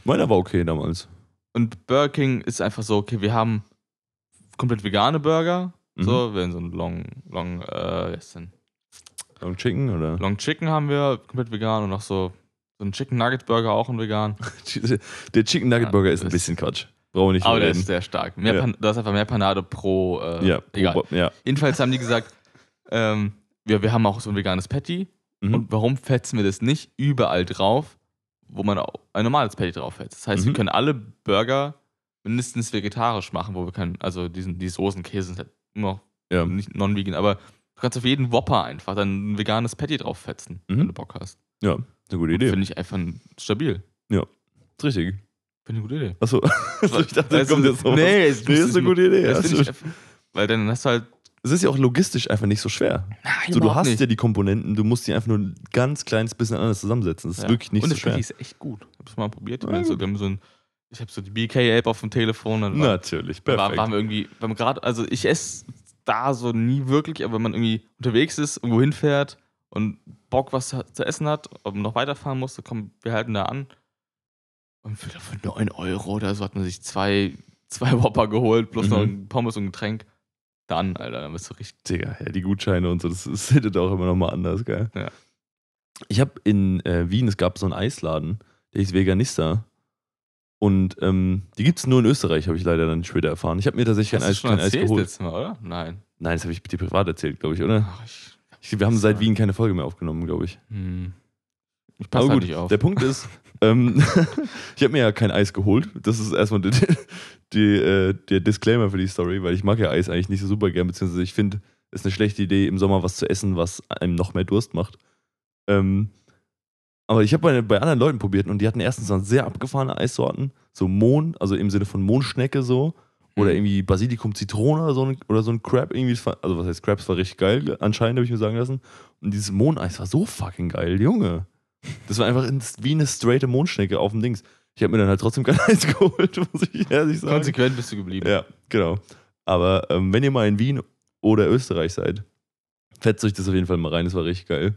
Meiner war okay damals. Und Burger King ist einfach so, okay, wir haben komplett vegane Burger. Mhm. So, wir haben so ein Long, Long, äh, was ist denn? Long Chicken oder? Long Chicken haben wir komplett vegan und noch so, so ein Chicken Nugget Burger auch in vegan. Der Chicken Nugget Ja, Burger ist ein bisschen Quatsch. Brauchen wir nicht Aber der reden. ist sehr stark. Mehr Ja. Da ist einfach mehr Panade pro, äh, Ja, egal. pro- ja. Jedenfalls haben die gesagt, ähm, wir, wir haben auch so ein veganes Patty. Mhm. Und warum fetzen wir das nicht überall drauf, wo man auch ein normales Patty drauf fetzt? Das heißt, wir Mhm. können alle Burger mindestens vegetarisch machen, wo wir können, also diesen, die Soßen, Käse sind halt immer noch ja. nicht non-vegan, aber du kannst auf jeden Whopper einfach dann ein veganes Patty drauf fetzen, Mhm. wenn du Bock hast. ja, eine gute Idee. Finde ich einfach stabil. Ist richtig. Finde eine gute Idee. Achso, also ich dachte, Weißt kommt jetzt noch nee, was. nee, ist eine gute Idee. Das Ja, ich weil dann hast du halt. es ist ja auch logistisch einfach nicht so schwer. Nein, So, du hast nicht. ja die Komponenten, du musst die einfach nur ein ganz kleines bisschen anders zusammensetzen. Das ist Ja. wirklich nicht Und so das schwer. Patty ist echt gut. Ich hab's mal probiert. Ja, Wir haben so, so ein, ich habe so die BK-App auf dem Telefon. War, Natürlich, war, perfekt. waren wir irgendwie, beim gerade, also ich esse da so nie wirklich, aber wenn man irgendwie unterwegs ist, irgendwo hinfährt und Bock was zu essen hat, und noch weiterfahren muss, dann kommen wir halten da an. Und für, für 9 Euro oder so hat man sich zwei, zwei Whopper geholt, plus noch Mhm. ein Pommes und ein Getränk. Dann, Alter, dann bist du richtig. Digga, ja, die Gutscheine und so, das, das hittet auch immer noch mal anders, geil. Ja. Ich habe in äh, Wien, es gab so einen Eisladen, der hieß Veganista. Und ähm, die gibt es nur in Österreich, habe ich leider dann später erfahren. Ich habe mir tatsächlich kein Eis, schon kein Eis erzählt geholt. letztes Mal, oder? Nein. Nein, das habe ich dir privat erzählt, glaube ich, oder? Ach, ich, Ich, wir haben seit Wien keine Folge mehr aufgenommen, glaube ich. hm. ich passe halt gut, nicht auf. der Punkt ist, ähm, ich habe mir ja kein Eis geholt. Das ist erstmal die, die, äh, der Disclaimer für die Story, weil ich mag ja Eis eigentlich nicht so super gern, beziehungsweise ich finde, es ist eine schlechte Idee, im Sommer was zu essen, was einem noch mehr Durst macht. Ähm, aber ich habe bei, bei anderen Leuten probiert und die hatten erstens dann sehr abgefahrene Eissorten, so Mohn, also im Sinne von Mohnschnecke so Oder Mhm. irgendwie Basilikum, Zitrone oder so ein, oder so ein Crab. Irgendwie, also was heißt Crabs war richtig geil, anscheinend habe ich mir sagen lassen. Und dieses Mohneis war so fucking geil, Junge. Das war einfach in- wie eine straighte Mondschnecke auf dem Dings. Ich habe mir dann halt trotzdem kein Eis geholt, muss ich ehrlich sagen. Konsequent bist du geblieben. Ja, genau. Aber ähm, wenn ihr mal in Wien oder Österreich seid, fetzt euch das auf jeden Fall mal rein, das war richtig geil.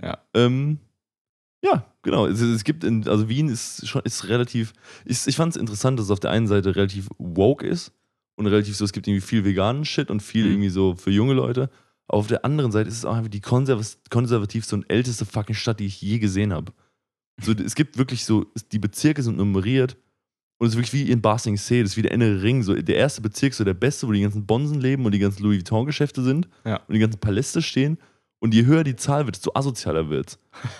Ja. Ähm, ja, genau. Es, es gibt in, also Wien ist schon ist relativ, ich, ich fand es interessant, dass es auf der einen Seite relativ woke ist und relativ so, es gibt irgendwie viel veganen Shit und viel Mhm. irgendwie so für junge Leute. Aber auf der anderen Seite ist es auch einfach die konserv konservativste und älteste fucking Stadt, die ich je gesehen habe. So, es gibt wirklich so, die Bezirke sind nummeriert und es ist wirklich wie in Bar Sing See, das ist wie der innere Ring. So, der erste Bezirk ist so der beste, wo die ganzen Bonsen leben und die ganzen Louis Vuitton-Geschäfte sind Ja. und die ganzen Paläste stehen. Und je höher die Zahl wird, desto asozialer wird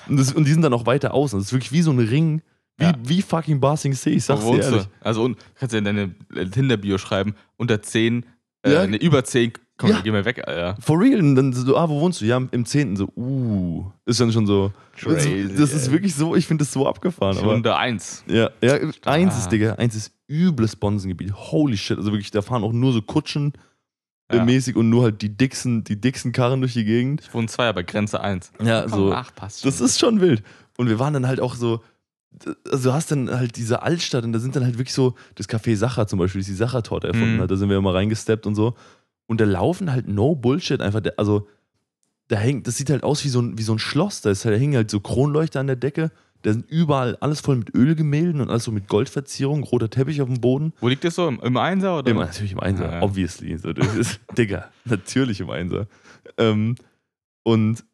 und, das, und die sind dann auch weiter außen. Das ist wirklich wie so ein Ring, wie, Ja. wie fucking Bar Sing See, ich sag's dir ehrlich. du? Also und, kannst du in deine äh, Tinder-Bio schreiben, unter 10, äh, Ja. ne, über 10, komm, Ja. geh mal weg, Alter. For real. Und dann so, ah, wo wohnst du? Ja, im 10. So, uh. Ist dann schon so. Das, Crazy, das ist ey. wirklich so, ich finde das so abgefahren. Aber, unter 1. ja, ja, eins ist, Stark. Digga, eins ist übles Bonsengebiet. Holy shit. Also wirklich, da fahren auch nur so Kutschen Ja. mäßig und nur halt die dicksten, die dicksten Karren durch die Gegend. Ich wohne 2, aber Grenze 1. Ja, so. Ach, passt Das schon. ist schon wild. Und wir waren dann halt auch so, also du hast dann halt diese Altstadt und da sind dann halt wirklich so, das Café Sacher zum Beispiel, das die Sacher-Torte erfunden Mhm. hat, da sind wir immer reingesteppt und so. Und da laufen halt no Bullshit einfach, also da hängt, das sieht halt aus wie so ein, wie so ein Schloss, da, ist halt, da hängen halt so Kronleuchter an der Decke, da sind überall alles voll mit Ölgemälden und alles so mit Goldverzierung, roter Teppich auf dem Boden. Wo liegt das so? Im, im Einser oder? Immer natürlich im Einser, Ja, ja. obviously. So, das ist, Digga, natürlich im Einser. Ähm, und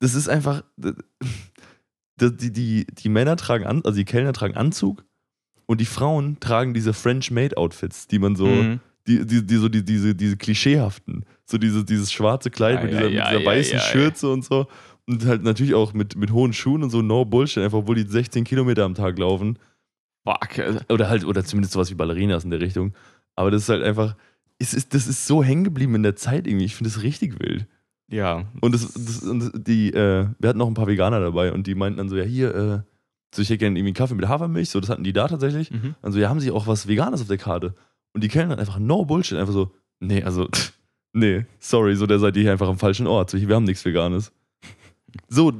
das ist einfach, die, die, die, die Männer tragen, an, also die Kellner tragen Anzug und die Frauen tragen diese French Maid Outfits, die man so, Mhm. die, die, die, so die, diese, diese klischeehaften, so diese, dieses schwarze Kleid Ja, mit ja, dieser, ja, mit dieser weißen. Schürze und so. Und halt natürlich auch mit, mit hohen Schuhen und so, no Bullshit, einfach obwohl die 16 Kilometer am Tag laufen. Fuck. also, Oder halt, oder zumindest sowas wie Ballerinas in der Richtung. Aber das ist halt einfach, es ist, das ist so hängen geblieben in der Zeit irgendwie. Ich finde das richtig wild. Ja. Und, das, das, und die, äh, wir hatten noch ein paar Veganer dabei und die meinten dann so, ja, hier, äh, so ich hätte gerne irgendwie einen Kaffee mit Hafermilch, so das hatten die da tatsächlich. Mhm. Also, ja, haben sie auch was Veganes auf der Karte? Und die Kellner einfach no Bullshit, einfach so, nee, also, nee, sorry, so, der seid ihr hier einfach am falschen Ort. So, wir haben nichts Veganes. So,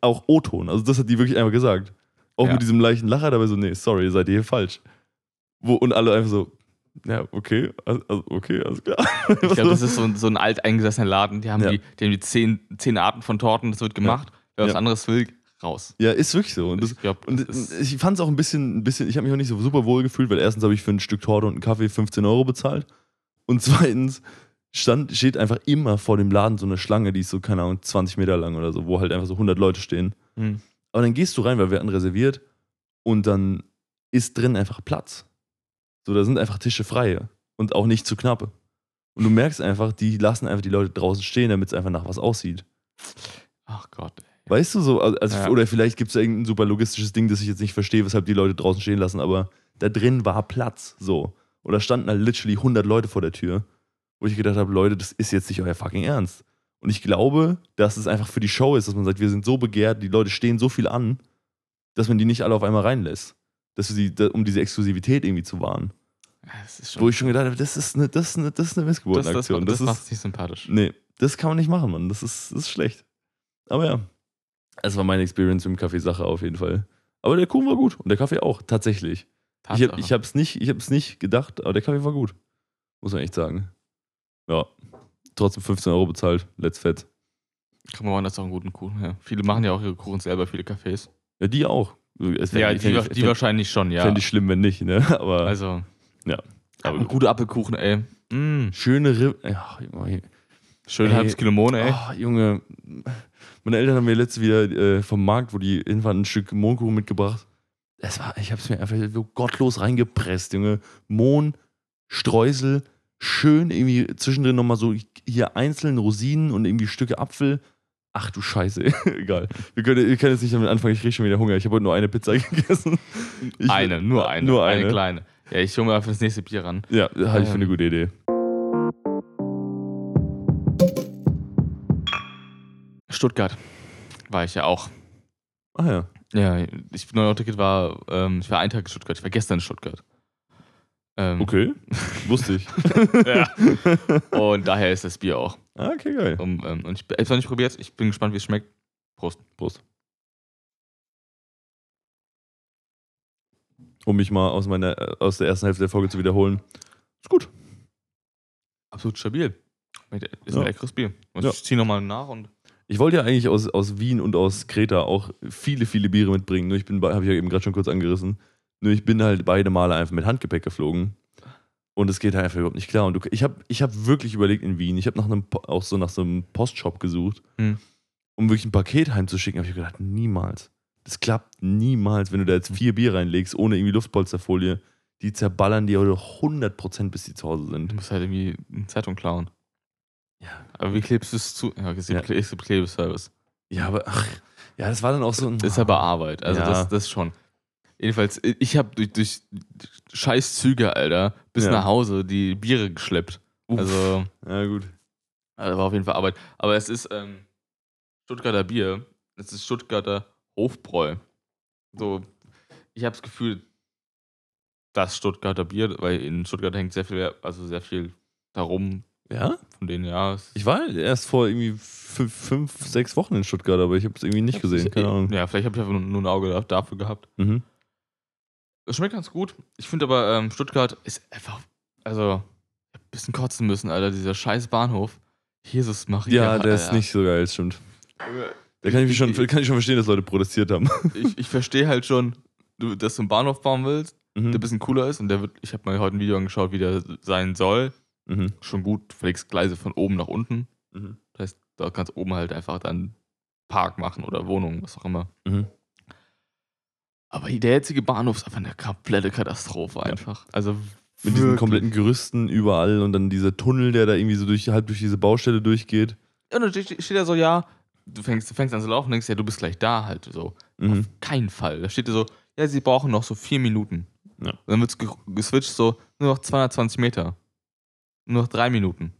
auch O-Ton, also das hat die wirklich einfach gesagt. Auch Ja. mit diesem leichten Lacher dabei so, nee, sorry, seid ihr hier falsch. Wo, und alle einfach so, ja, okay, also, okay, alles klar. Ich glaube, das ist so ein, so ein alteingesessener Laden. Die haben, Ja. die, die haben die zehn, zehn Arten von Torten, das wird gemacht. Wer was Ja. anderes will, raus. ja, ist wirklich so. Und das, ich glaube, Und ich fand es auch ein bisschen, ein bisschen ich habe mich auch nicht so super wohl gefühlt, weil erstens habe ich für ein Stück Torte und einen Kaffee 15 Euro bezahlt. Und zweitens stand, steht einfach immer vor dem Laden so eine Schlange, die ist so, keine Ahnung, 20 Meter lang oder so, wo halt einfach so 100 Leute stehen. hm. Aber dann gehst du rein, weil wir hatten reserviert und dann ist drin einfach Platz. So, da sind einfach Tische frei und auch nicht zu knapp. Und du merkst einfach, die lassen einfach die Leute draußen stehen, damit es einfach nach was aussieht. Ach Gott. ey. Weißt du so, also, Ja. oder vielleicht gibt es irgendein super logistisches Ding, das ich jetzt nicht verstehe, weshalb die Leute draußen stehen lassen, aber da drin war Platz, so. Oder standen halt literally 100 Leute vor der Tür, wo ich gedacht habe, Leute, das ist jetzt nicht euer fucking Ernst. Und ich glaube, dass es einfach für die Show ist, dass man sagt, wir sind so begehrt, die Leute stehen so viel an, dass man die nicht alle auf einmal reinlässt. Dass sie, um diese Exklusivität irgendwie zu wahren. Das. Wo ich schon gedacht habe, das ist eine, das ist eine, das ist eine das, das, Missgeburtenaktion. das, Das, macht nicht sympathisch. Nee, das kann man nicht machen, Mann. Das ist, das ist schlecht. Aber ja. Es war meine Experience mit dem Kaffee-Sache auf jeden Fall. Aber der Kuchen war gut und der Kaffee auch, tatsächlich. Tatsache. ich hab's nicht, ich hab's nicht gedacht, aber der Kaffee war gut. Muss man echt sagen. Ja. Trotzdem 15 Euro bezahlt. Let's fett. Kann man woanders auch einen guten Kuchen. Ja. Viele machen ja auch ihre Kuchen selber, viele Cafés. Ja, die auch. Es Ja, die, fänd- die fänd- wahrscheinlich schon, ja. Fände ich schlimm, wenn nicht, ne? Aber, also, ja. aber Aber gute Apfelkuchen, ey. Mm. schöne Ripp. Ja, Junge, Schön ein halbes Kilo Mohn, ey. Oh, Junge, meine Eltern haben mir letztes wieder äh, vom Markt, wo die hinfahren, ein Stück Mohnkuchen mitgebracht. Es war, ich habe es mir einfach so gottlos reingepresst, Junge. Mohn, Streusel, schön irgendwie zwischendrin nochmal so hier einzeln Rosinen und irgendwie Stücke Apfel. Ach du Scheiße, egal. Wir können, wir können jetzt nicht damit anfangen, ich kriege schon wieder Hunger. Ich habe heute nur eine Pizza gegessen. Ich- eine, nur eine. Nur eine. kleine. Ja, ich hole mir einfach das nächste Bier ran. Ja, halte ich für eine Ähm. gute Idee. Stuttgart war ich ja auch. Ah ja. Ja, ich 9 Ticket war, ähm, ich war einen Tag in Stuttgart, ich war gestern in Stuttgart. Ähm, Okay, wusste ich. ja. Und daher ist das Bier auch. Ah, okay, geil. Um, ähm, und ich habe es noch nicht probiert. Ich bin gespannt, wie es schmeckt. Prost. Prost. Um mich mal aus, meiner, äh, aus der ersten Hälfte der Folge zu wiederholen. Ist gut. Absolut stabil. Ist Ja. ein leckeres Bier. Und Ja. ich ziehe nochmal nach und. Ich wollte ja eigentlich aus, aus Wien und aus Kreta auch viele, viele Biere mitbringen. Nur ich bin, habe ich ja eben gerade schon kurz angerissen. Nur ich bin halt beide Male einfach mit Handgepäck geflogen. Und es geht halt einfach überhaupt nicht klar. Und du, ich habe ich hab wirklich überlegt in Wien, ich habe nach einem, auch so nach so einem Postshop gesucht, Hm. um wirklich ein Paket heimzuschicken. habe ich gedacht, niemals. Das klappt niemals, wenn du da jetzt vier Bier reinlegst, ohne irgendwie Luftpolsterfolie. Die zerballern dir 100% bis die zu Hause Du sind. musst halt irgendwie eine Zeitung klauen. Ja. Aber wie klebst du es zu? Ja, es gibt ja. Klebeservice. Ja, aber ach, ja, das war dann auch so ein. Das ist aber Arbeit. Also Ja. das, das schon. Jedenfalls, ich habe durch, durch scheiß Züge, Alter, bis Ja. nach Hause die Biere geschleppt. Uff. Also, Ja, gut. also war auf jeden Fall Arbeit. Aber es ist ähm, Stuttgarter Bier. Es ist Stuttgarter Hofbräu. So, ich habe das Gefühl, das Stuttgarter Bier, weil in Stuttgart hängt sehr viel, also sehr viel darum Ja? von denen, ja. Ich war erst vor irgendwie fünf, fünf sechs Wochen in Stuttgart, aber ich habe es irgendwie nicht gesehen. Keine Ahnung. Ja, vielleicht habe ich einfach nur, ein Auge da- dafür gehabt. Mhm. Es schmeckt ganz gut. Ich finde aber, ähm, Stuttgart ist einfach, also, ein bisschen kotzen müssen, Alter. Dieser scheiß Bahnhof. Jesus Maria. Ja, der ist Alter. nicht so geil, stimmt. Da kann ich, schon, kann ich schon verstehen, dass Leute protestiert haben. Ich, ich verstehe halt schon, du, dass du einen Bahnhof bauen willst, der ein Mhm. bisschen cooler ist und der wird, ich habe mir heute ein Video angeschaut, wie der sein soll. Mhm. Schon gut, du verlegst Gleise von oben nach unten. Mhm. Das heißt, da kannst du oben halt einfach dann Park machen oder Wohnungen, was auch immer. Mhm. Aber der jetzige Bahnhof ist einfach eine komplette Katastrophe einfach. Also Mit diesen wirklich. kompletten Gerüsten überall und dann dieser Tunnel, der da irgendwie so durch, halb durch diese Baustelle durchgeht. Ja, und dann steht da so, ja, du fängst, du fängst an zu laufen und denkst, ja, du bist gleich da halt so. Mhm. Auf keinen Fall. Da steht da so, ja, sie brauchen noch so vier Minuten. Ja. Und dann wird es geswitcht so, nur noch 220 Meter. Nur noch drei Minuten.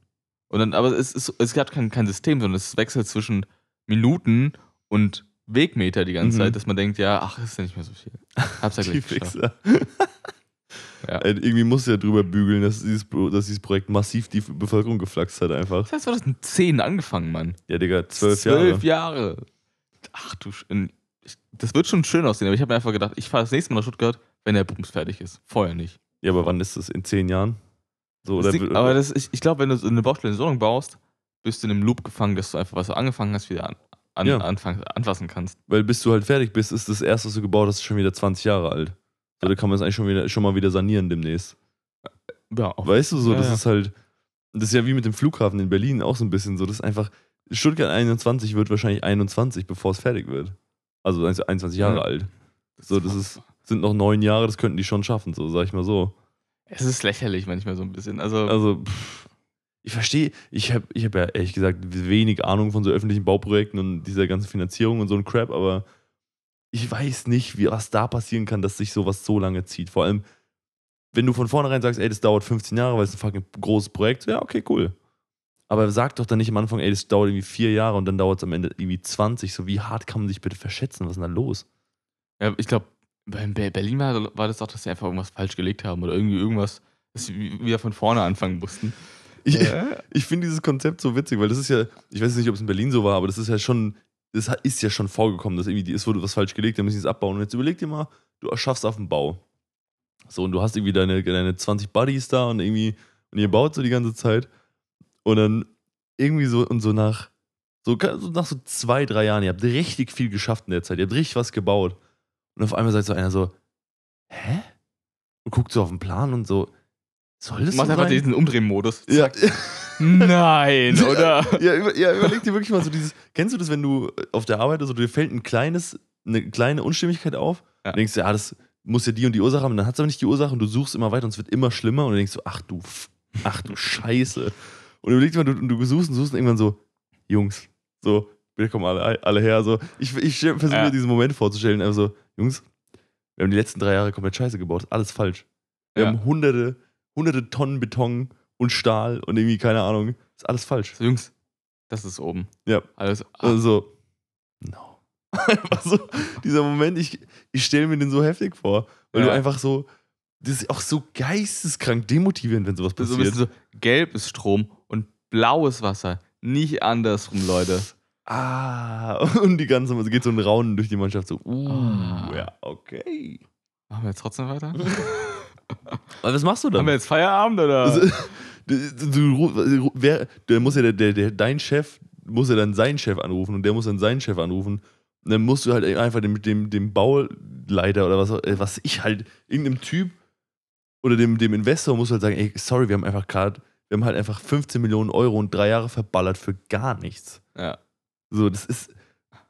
Und dann, aber es ist, es hat kein, kein System, sondern es wechselt zwischen Minuten und Wegmeter die ganze Mhm. Zeit, dass man denkt, ja, ach, ist ja nicht mehr so viel. Hab's ja Die gleich geschafft. Fixer. Ja. Irgendwie muss ja drüber bügeln, dass dieses, dass dieses Projekt massiv die Bevölkerung geflaxt hat einfach. Das heißt, 2010 angefangen, Mann. Ja, Digga, zwölf, Zwölf Jahre. Jahre. Ach du, Sch- das wird schon schön aussehen, aber ich habe mir einfach gedacht, ich fahre das nächste Mal nach Stuttgart, wenn der Bums fertig ist. Vorher nicht. Ja, aber wann ist das? In zehn Jahren? So, oder, liegt, aber das, ich, ich glaube, wenn du so eine Baustelle in Wohnung baust, bist du in einem Loop gefangen, dass du einfach, was du angefangen hast, wieder an, an, Ja. anfangen, anfassen kannst. Weil bis du halt fertig bist, ist das erste, was du gebaut hast, schon wieder 20 Jahre alt. So, da kann man es eigentlich schon, wieder, schon mal wieder sanieren demnächst. Ja, auf, Weißt du so, Ja, das ja. ist halt, das ist ja wie mit dem Flughafen in Berlin auch so ein bisschen so. Das ist einfach, Stuttgart 21 wird wahrscheinlich 21, bevor es fertig wird. Also 21 Jahre Ja. alt. So, das ist, sind noch neun Jahre, das könnten die schon schaffen, so sag ich mal so. Es ist lächerlich manchmal so ein bisschen. Also, Also, pff, ich verstehe, ich habe ich hab ja ehrlich gesagt wenig Ahnung von so öffentlichen Bauprojekten und dieser ganzen Finanzierung und so ein Crap, aber ich weiß nicht, wie, was da passieren kann, dass sich sowas so lange zieht. Vor allem, wenn du von vornherein sagst, ey, das dauert 15 Jahre, weil es ein fucking großes Projekt ist, ja, okay, cool. Aber sag doch dann nicht am Anfang, ey, das dauert irgendwie vier Jahre und dann dauert es am Ende irgendwie 20. So, wie hart kann man sich bitte verschätzen? Was ist denn da los? ja, ich glaube, Be- Berlin war, war das doch, dass sie einfach irgendwas falsch gelegt haben oder irgendwie irgendwas, dass sie wi- wieder von vorne anfangen mussten. Ich, Ja. ich finde dieses Konzept so witzig, weil das ist ja, ich weiß nicht, ob es in Berlin so war, aber das ist ja schon, das ist ja schon vorgekommen, dass irgendwie, es wurde was falsch gelegt, dann müssen sie es abbauen. Und jetzt überleg dir mal, du schaffst auf dem Bau. So, und du hast irgendwie deine, deine 20 Buddies da und irgendwie, und ihr baut so die ganze Zeit. Und dann irgendwie so, und so nach, so, so nach so zwei, drei Jahren, ihr habt richtig viel geschafft in der Zeit, ihr habt richtig was gebaut. Und auf einmal sagt so einer so, hä? Und guckt so auf den Plan und so, soll das Du machst so einfach sein? diesen Umdrehmodus. Ja. Nein, oder? Ja, über, ja, überleg dir wirklich mal so dieses. Kennst du das, wenn du auf der Arbeit, also dir fällt ein kleines, eine kleine Unstimmigkeit auf? Ja. Und denkst du, ja, das muss ja die und die Ursache haben, und dann hat es aber nicht die Ursache und du suchst immer weiter und es wird immer schlimmer und dann denkst du, ach du, F- ach du Scheiße. Und überleg dir mal, du, du suchst und suchst und irgendwann so, Jungs, so, bitte kommen alle, alle her. So, ich ich versuche Ja. mir diesen Moment vorzustellen, einfach so, Jungs, wir haben die letzten drei Jahre komplett Scheiße gebaut, alles falsch. Wir Ja. haben hunderte, hunderte Tonnen Beton und Stahl und irgendwie, keine Ahnung, ist alles falsch. So, Jungs, das ist oben. Ja. Alles. ah, Also, no. einfach so, dieser Moment, ich, ich stelle mir den so heftig vor, weil Ja. du einfach so, das ist auch so geisteskrank demotivierend, wenn sowas So ein passiert. bisschen so, gelb ist Strom und blaues Wasser. Nicht andersrum, Leute. Ah, und die ganze, es geht so ein Raunen durch die Mannschaft, so, uh, Ah. ja, okay. Machen wir jetzt trotzdem weiter? Aber was machst du dann? Haben wir jetzt Feierabend oder? Also, du, du, wer, der muss ja, der, der, der, dein Chef muss ja dann seinen Chef anrufen und der muss dann seinen Chef anrufen. Und dann musst du halt einfach dem, dem, dem Bauleiter oder was, äh, was ich halt, irgendeinem Typ oder dem, dem Investor muss halt sagen, ey, sorry, wir haben einfach gerade, wir haben halt einfach 15 Millionen Euro und drei Jahre verballert für gar nichts. ja. So, das ist,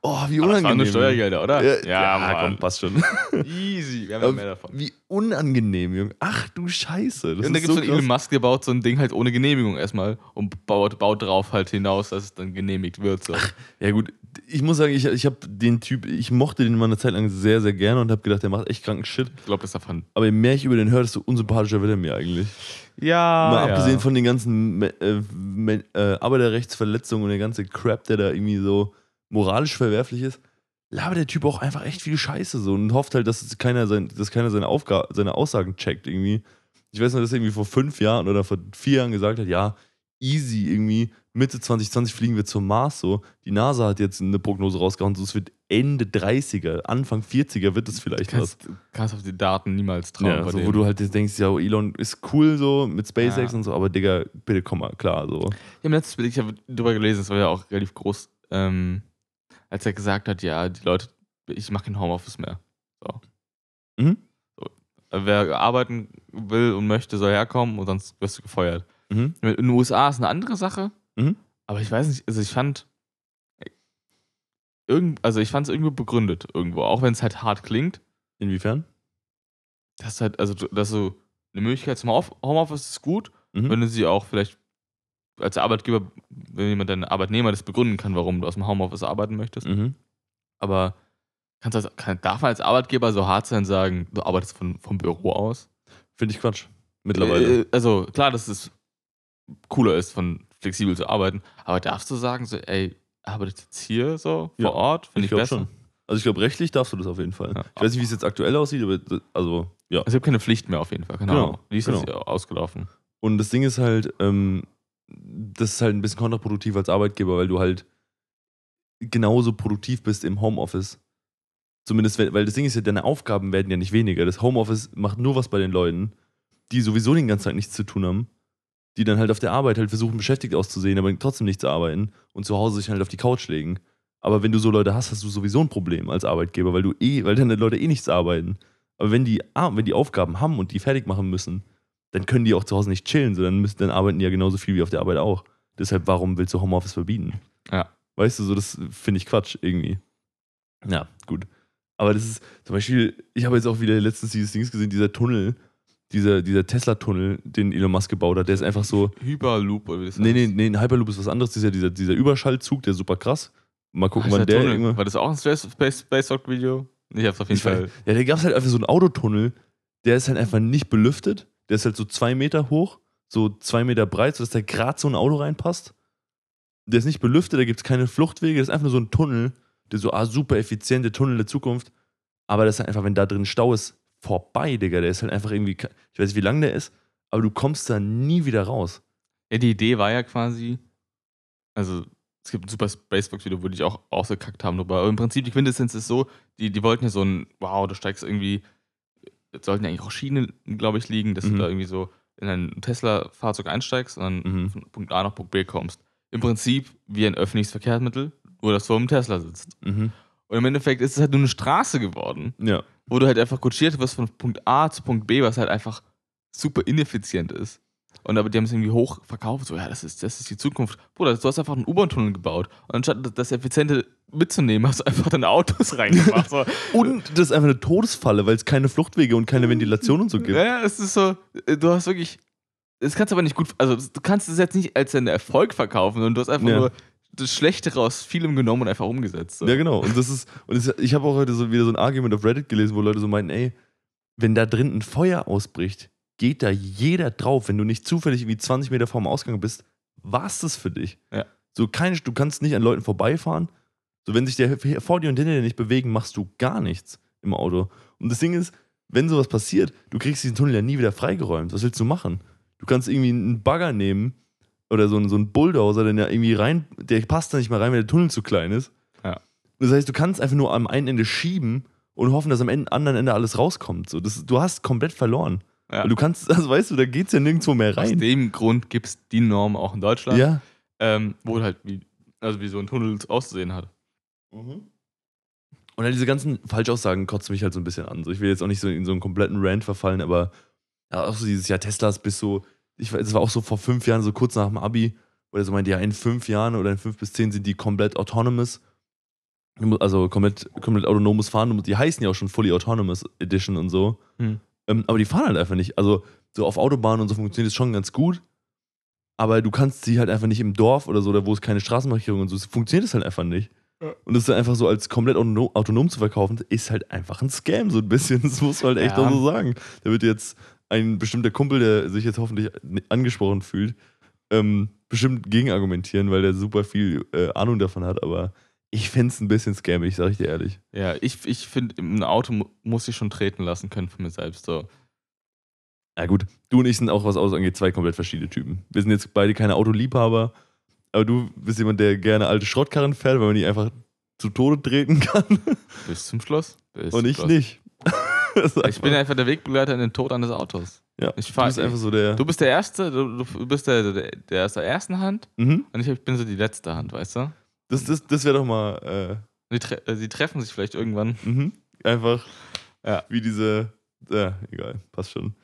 oh, wie Aber das unangenehm. waren nur Steuergelder, oder? Ja, ja komm, Mann. passt schon. Easy. Wir haben ja mehr davon. Wie unangenehm, Junge. Ach du Scheiße. Das und ist gibt es so von. Elon Musk, der baut so ein Ding halt ohne Genehmigung erstmal und baut, baut drauf halt hinaus, dass es dann genehmigt wird. So. Ja, gut, ich muss sagen, ich, ich habe den Typ, ich mochte den mal eine Zeit lang sehr, sehr gerne und habe gedacht, der macht echt kranken Shit. Ich glaube, das davon. Aber je mehr ich über den höre, desto unsympathischer wird er mir eigentlich. Ja. mal abgesehen von den ganzen äh, äh, Arbeiterrechtsverletzungen und der ganze Crap, der da irgendwie so moralisch verwerflich ist, labert der Typ auch einfach echt viel Scheiße so und hofft halt, dass keiner, sein, dass keiner seine, seine Aussagen checkt irgendwie. Ich weiß noch, dass er irgendwie vor fünf Jahren oder vor vier Jahren gesagt hat, ja, easy irgendwie, Mitte 2020 fliegen wir zum Mars so. Die NASA hat jetzt eine Prognose rausgehauen, so es wird Ende 30er, Anfang 40er wird es vielleicht was. kannst, kannst auf die Daten niemals trauen. Ja, so, wo du halt denkst, ja, Elon ist cool so mit SpaceX Ja. und so, aber Digga, bitte komm mal klar so. Ich habe letztes Bild, ich habe drüber gelesen, das war ja auch relativ groß, ähm, als er gesagt hat, ja, die Leute, ich mache kein Homeoffice mehr. So. Mhm. So. Wer arbeiten will und möchte, soll herkommen und sonst wirst du gefeuert. Mhm. In den USA ist eine andere Sache, Mhm. aber ich weiß nicht, also ich fand, irgend, also ich fand es irgendwo begründet irgendwo, auch wenn es halt hart klingt, Inwiefern? dass halt, also dass so eine Möglichkeit zum Homeoffice ist gut, Mhm. wenn du sie auch vielleicht als Arbeitgeber, wenn jemand dein Arbeitnehmer das begründen kann, warum du aus dem Homeoffice arbeiten möchtest. Mhm. Aber kannst du als, kann, darf man als Arbeitgeber so hart sein und sagen, du arbeitest von, vom Büro aus? Finde ich Quatsch. Mittlerweile. Äh, also klar, dass es cooler ist, von flexibel zu arbeiten, aber darfst du sagen, so, ey, arbeitet jetzt hier so vor Ja, Ort? Finde ich, glaub besser. schon. Also ich glaube, rechtlich darfst du das auf jeden Fall. Ja. Ich weiß nicht, wie es jetzt aktuell aussieht, aber das- also ja. Also ich habe keine Pflicht mehr auf jeden Fall. Genau. Genau, Die ist genau. jetzt ausgelaufen. Und das Ding ist halt, ähm, das ist halt ein bisschen kontraproduktiv als Arbeitgeber, weil du halt genauso produktiv bist im Homeoffice. Zumindest, weil das Ding ist ja, deine Aufgaben werden ja nicht weniger. Das Homeoffice macht nur was bei den Leuten, die sowieso den ganzen Tag nichts zu tun haben, die dann halt auf der Arbeit halt versuchen, beschäftigt auszusehen, aber trotzdem nicht zu arbeiten und zu Hause sich halt auf die Couch legen. Aber wenn du so Leute hast, hast du sowieso ein Problem als Arbeitgeber, weil du eh, weil deine Leute eh nichts arbeiten. Aber wenn die, wenn die Aufgaben haben und die fertig machen müssen, dann können die auch zu Hause nicht chillen, so dann, müssen, dann arbeiten die ja genauso viel wie auf der Arbeit auch. Deshalb, warum willst du Homeoffice verbieten? Ja. Weißt du, so das finde ich Quatsch irgendwie. Ja, gut. Aber das ist zum Beispiel, ich habe jetzt auch wieder letztens dieses Dings gesehen, dieser Tunnel, dieser, dieser Tesla-Tunnel, den Elon Musk gebaut hat, der ist einfach so, Hyperloop oder wie das nee, nee, heißt. nee, ein Hyperloop ist was anderes, dieser, dieser, dieser Überschallzug, der ist super krass. Mal gucken, Ach, wann der der. War das auch ein Space, Space, Space Rock Video? Ich hab's auf jeden Ich weiß- Fall. Ja, da gab es halt einfach so einen Autotunnel, der ist halt einfach nicht belüftet. Der ist halt so zwei Meter hoch, so zwei Meter breit, sodass da gerade so ein Auto reinpasst. Der ist nicht belüftet, da gibt es keine Fluchtwege, das ist einfach nur so ein Tunnel, der so, ah, super effizient, der Tunnel der Zukunft. Aber das ist halt einfach, wenn da drin Stau ist, vorbei, Digga. Der ist halt einfach irgendwie, ich weiß nicht, wie lang der ist, aber du kommst da nie wieder raus. Ja, die Idee war ja quasi, also es gibt ein super Spacebox-Video, wo die auch ausgekackt haben. Aber im Prinzip, die Quintessenz ist so, die, die wollten ja so ein, wow, du steigst irgendwie, sollten ja eigentlich auch Schienen, glaube ich, liegen, dass Mhm. du da irgendwie so in ein Tesla-Fahrzeug einsteigst und dann Mhm. von Punkt A nach Punkt B kommst. Im Prinzip wie ein öffentliches Verkehrsmittel, nur dass du im Tesla sitzt. Mhm. Und im Endeffekt ist es halt nur eine Straße geworden, Ja. wo du halt einfach kutschiert wirst von Punkt A zu Punkt B, was halt einfach super ineffizient ist. Und aber die haben es irgendwie hoch verkauft, so, ja, das ist, das ist die Zukunft. Bruder, du hast einfach einen U-Bahn-Tunnel gebaut. Und anstatt das- Effiziente mitzunehmen, hast du einfach deine Autos reingemacht. So. Und das ist einfach eine Todesfalle, weil es keine Fluchtwege und keine Ventilation und so gibt. Ja, es ist so, äh, du hast wirklich, das kannst du aber nicht gut, also du kannst es jetzt nicht als einen Erfolg verkaufen, sondern du hast einfach Ja. nur das Schlechtere aus vielem genommen und einfach umgesetzt. So. Ja, genau. Und das ist, und das, ich habe auch heute so wieder so ein Argument auf Reddit gelesen, wo Leute so meinen, ey, wenn da drin ein Feuer ausbricht, geht da jeder drauf. Wenn du nicht zufällig irgendwie 20 Meter vorm Ausgang bist, war's das für dich. Ja. So kein, du kannst nicht an Leuten vorbeifahren. So, wenn sich der vor dir und hinter dir nicht bewegen, machst du gar nichts im Auto. Und das Ding ist, wenn sowas passiert, du kriegst diesen Tunnel ja nie wieder freigeräumt. Was willst du machen? Du kannst irgendwie einen Bagger nehmen oder so einen, so einen Bulldozer, ja irgendwie rein, der passt da nicht mal rein, weil der Tunnel zu klein ist. Ja. Das heißt, du kannst einfach nur am einen Ende schieben und hoffen, dass am Ende, anderen Ende alles rauskommt. So, das, du hast komplett verloren. Ja. Weil Du kannst, also weißt du, da geht's ja nirgendwo mehr Aus rein. dem Grund gibt es die Norm auch in Deutschland, Ja. ähm, wo halt wie, also wie so ein Tunnel auszusehen hat. Und dann diese ganzen Falschaussagen kotzen mich halt so ein bisschen an. So, ich will jetzt auch nicht so in so einen kompletten Rant verfallen, aber ja, auch so dieses Jahr Teslas bis so, ich weiß, es war auch so vor fünf Jahren, so kurz nach dem Abi, wo er so meinte, ja, in fünf Jahren oder in fünf bis zehn sind die komplett autonomous. Also komplett, komplett autonomes Fahren. Die heißen ja auch schon Fully Autonomous Edition und so. Hm. Ähm, aber die fahren halt einfach nicht. Also so auf Autobahnen und so funktioniert es schon ganz gut. Aber du kannst sie halt einfach nicht im Dorf oder so, oder wo es keine Straßenmarkierung und so, es funktioniert es halt einfach nicht. Ja. Und das dann einfach so als komplett autonom, autonom zu verkaufen, ist halt einfach ein Scam, so ein bisschen. Das muss man halt echt Ja. auch so sagen. Da wird jetzt ein bestimmter Kumpel, der sich jetzt hoffentlich angesprochen fühlt, ähm, bestimmt gegenargumentieren, weil der super viel äh, Ahnung davon hat. Aber ich fände es ein bisschen scammig, sag ich dir ehrlich. Ja, ich, ich finde, ein Auto mu- muss ich schon treten lassen können für mich selbst. So. Na gut, du und ich sind auch, was aus angeht, zwei komplett verschiedene Typen. Wir sind jetzt beide keine Autoliebhaber, aber du bist jemand, der gerne alte Schrottkarren fährt, weil man die einfach zu Tode treten kann. Bis zum Schluss. Bis und ich Schluss. nicht. Ich bin einfach- der Wegbegleiter in den Tod eines Autos. ja, ich du fahr- bist einfach so der. Du bist der Erste, du, du bist der, der, der aus der ersten Hand Mhm. und ich bin so die letzte Hand, weißt du? Das, das, das wäre doch mal Die, tre äh, sie treffen sich vielleicht irgendwann. äh, mhm. einfach Ja. wie diese. Ja, egal, passt schon.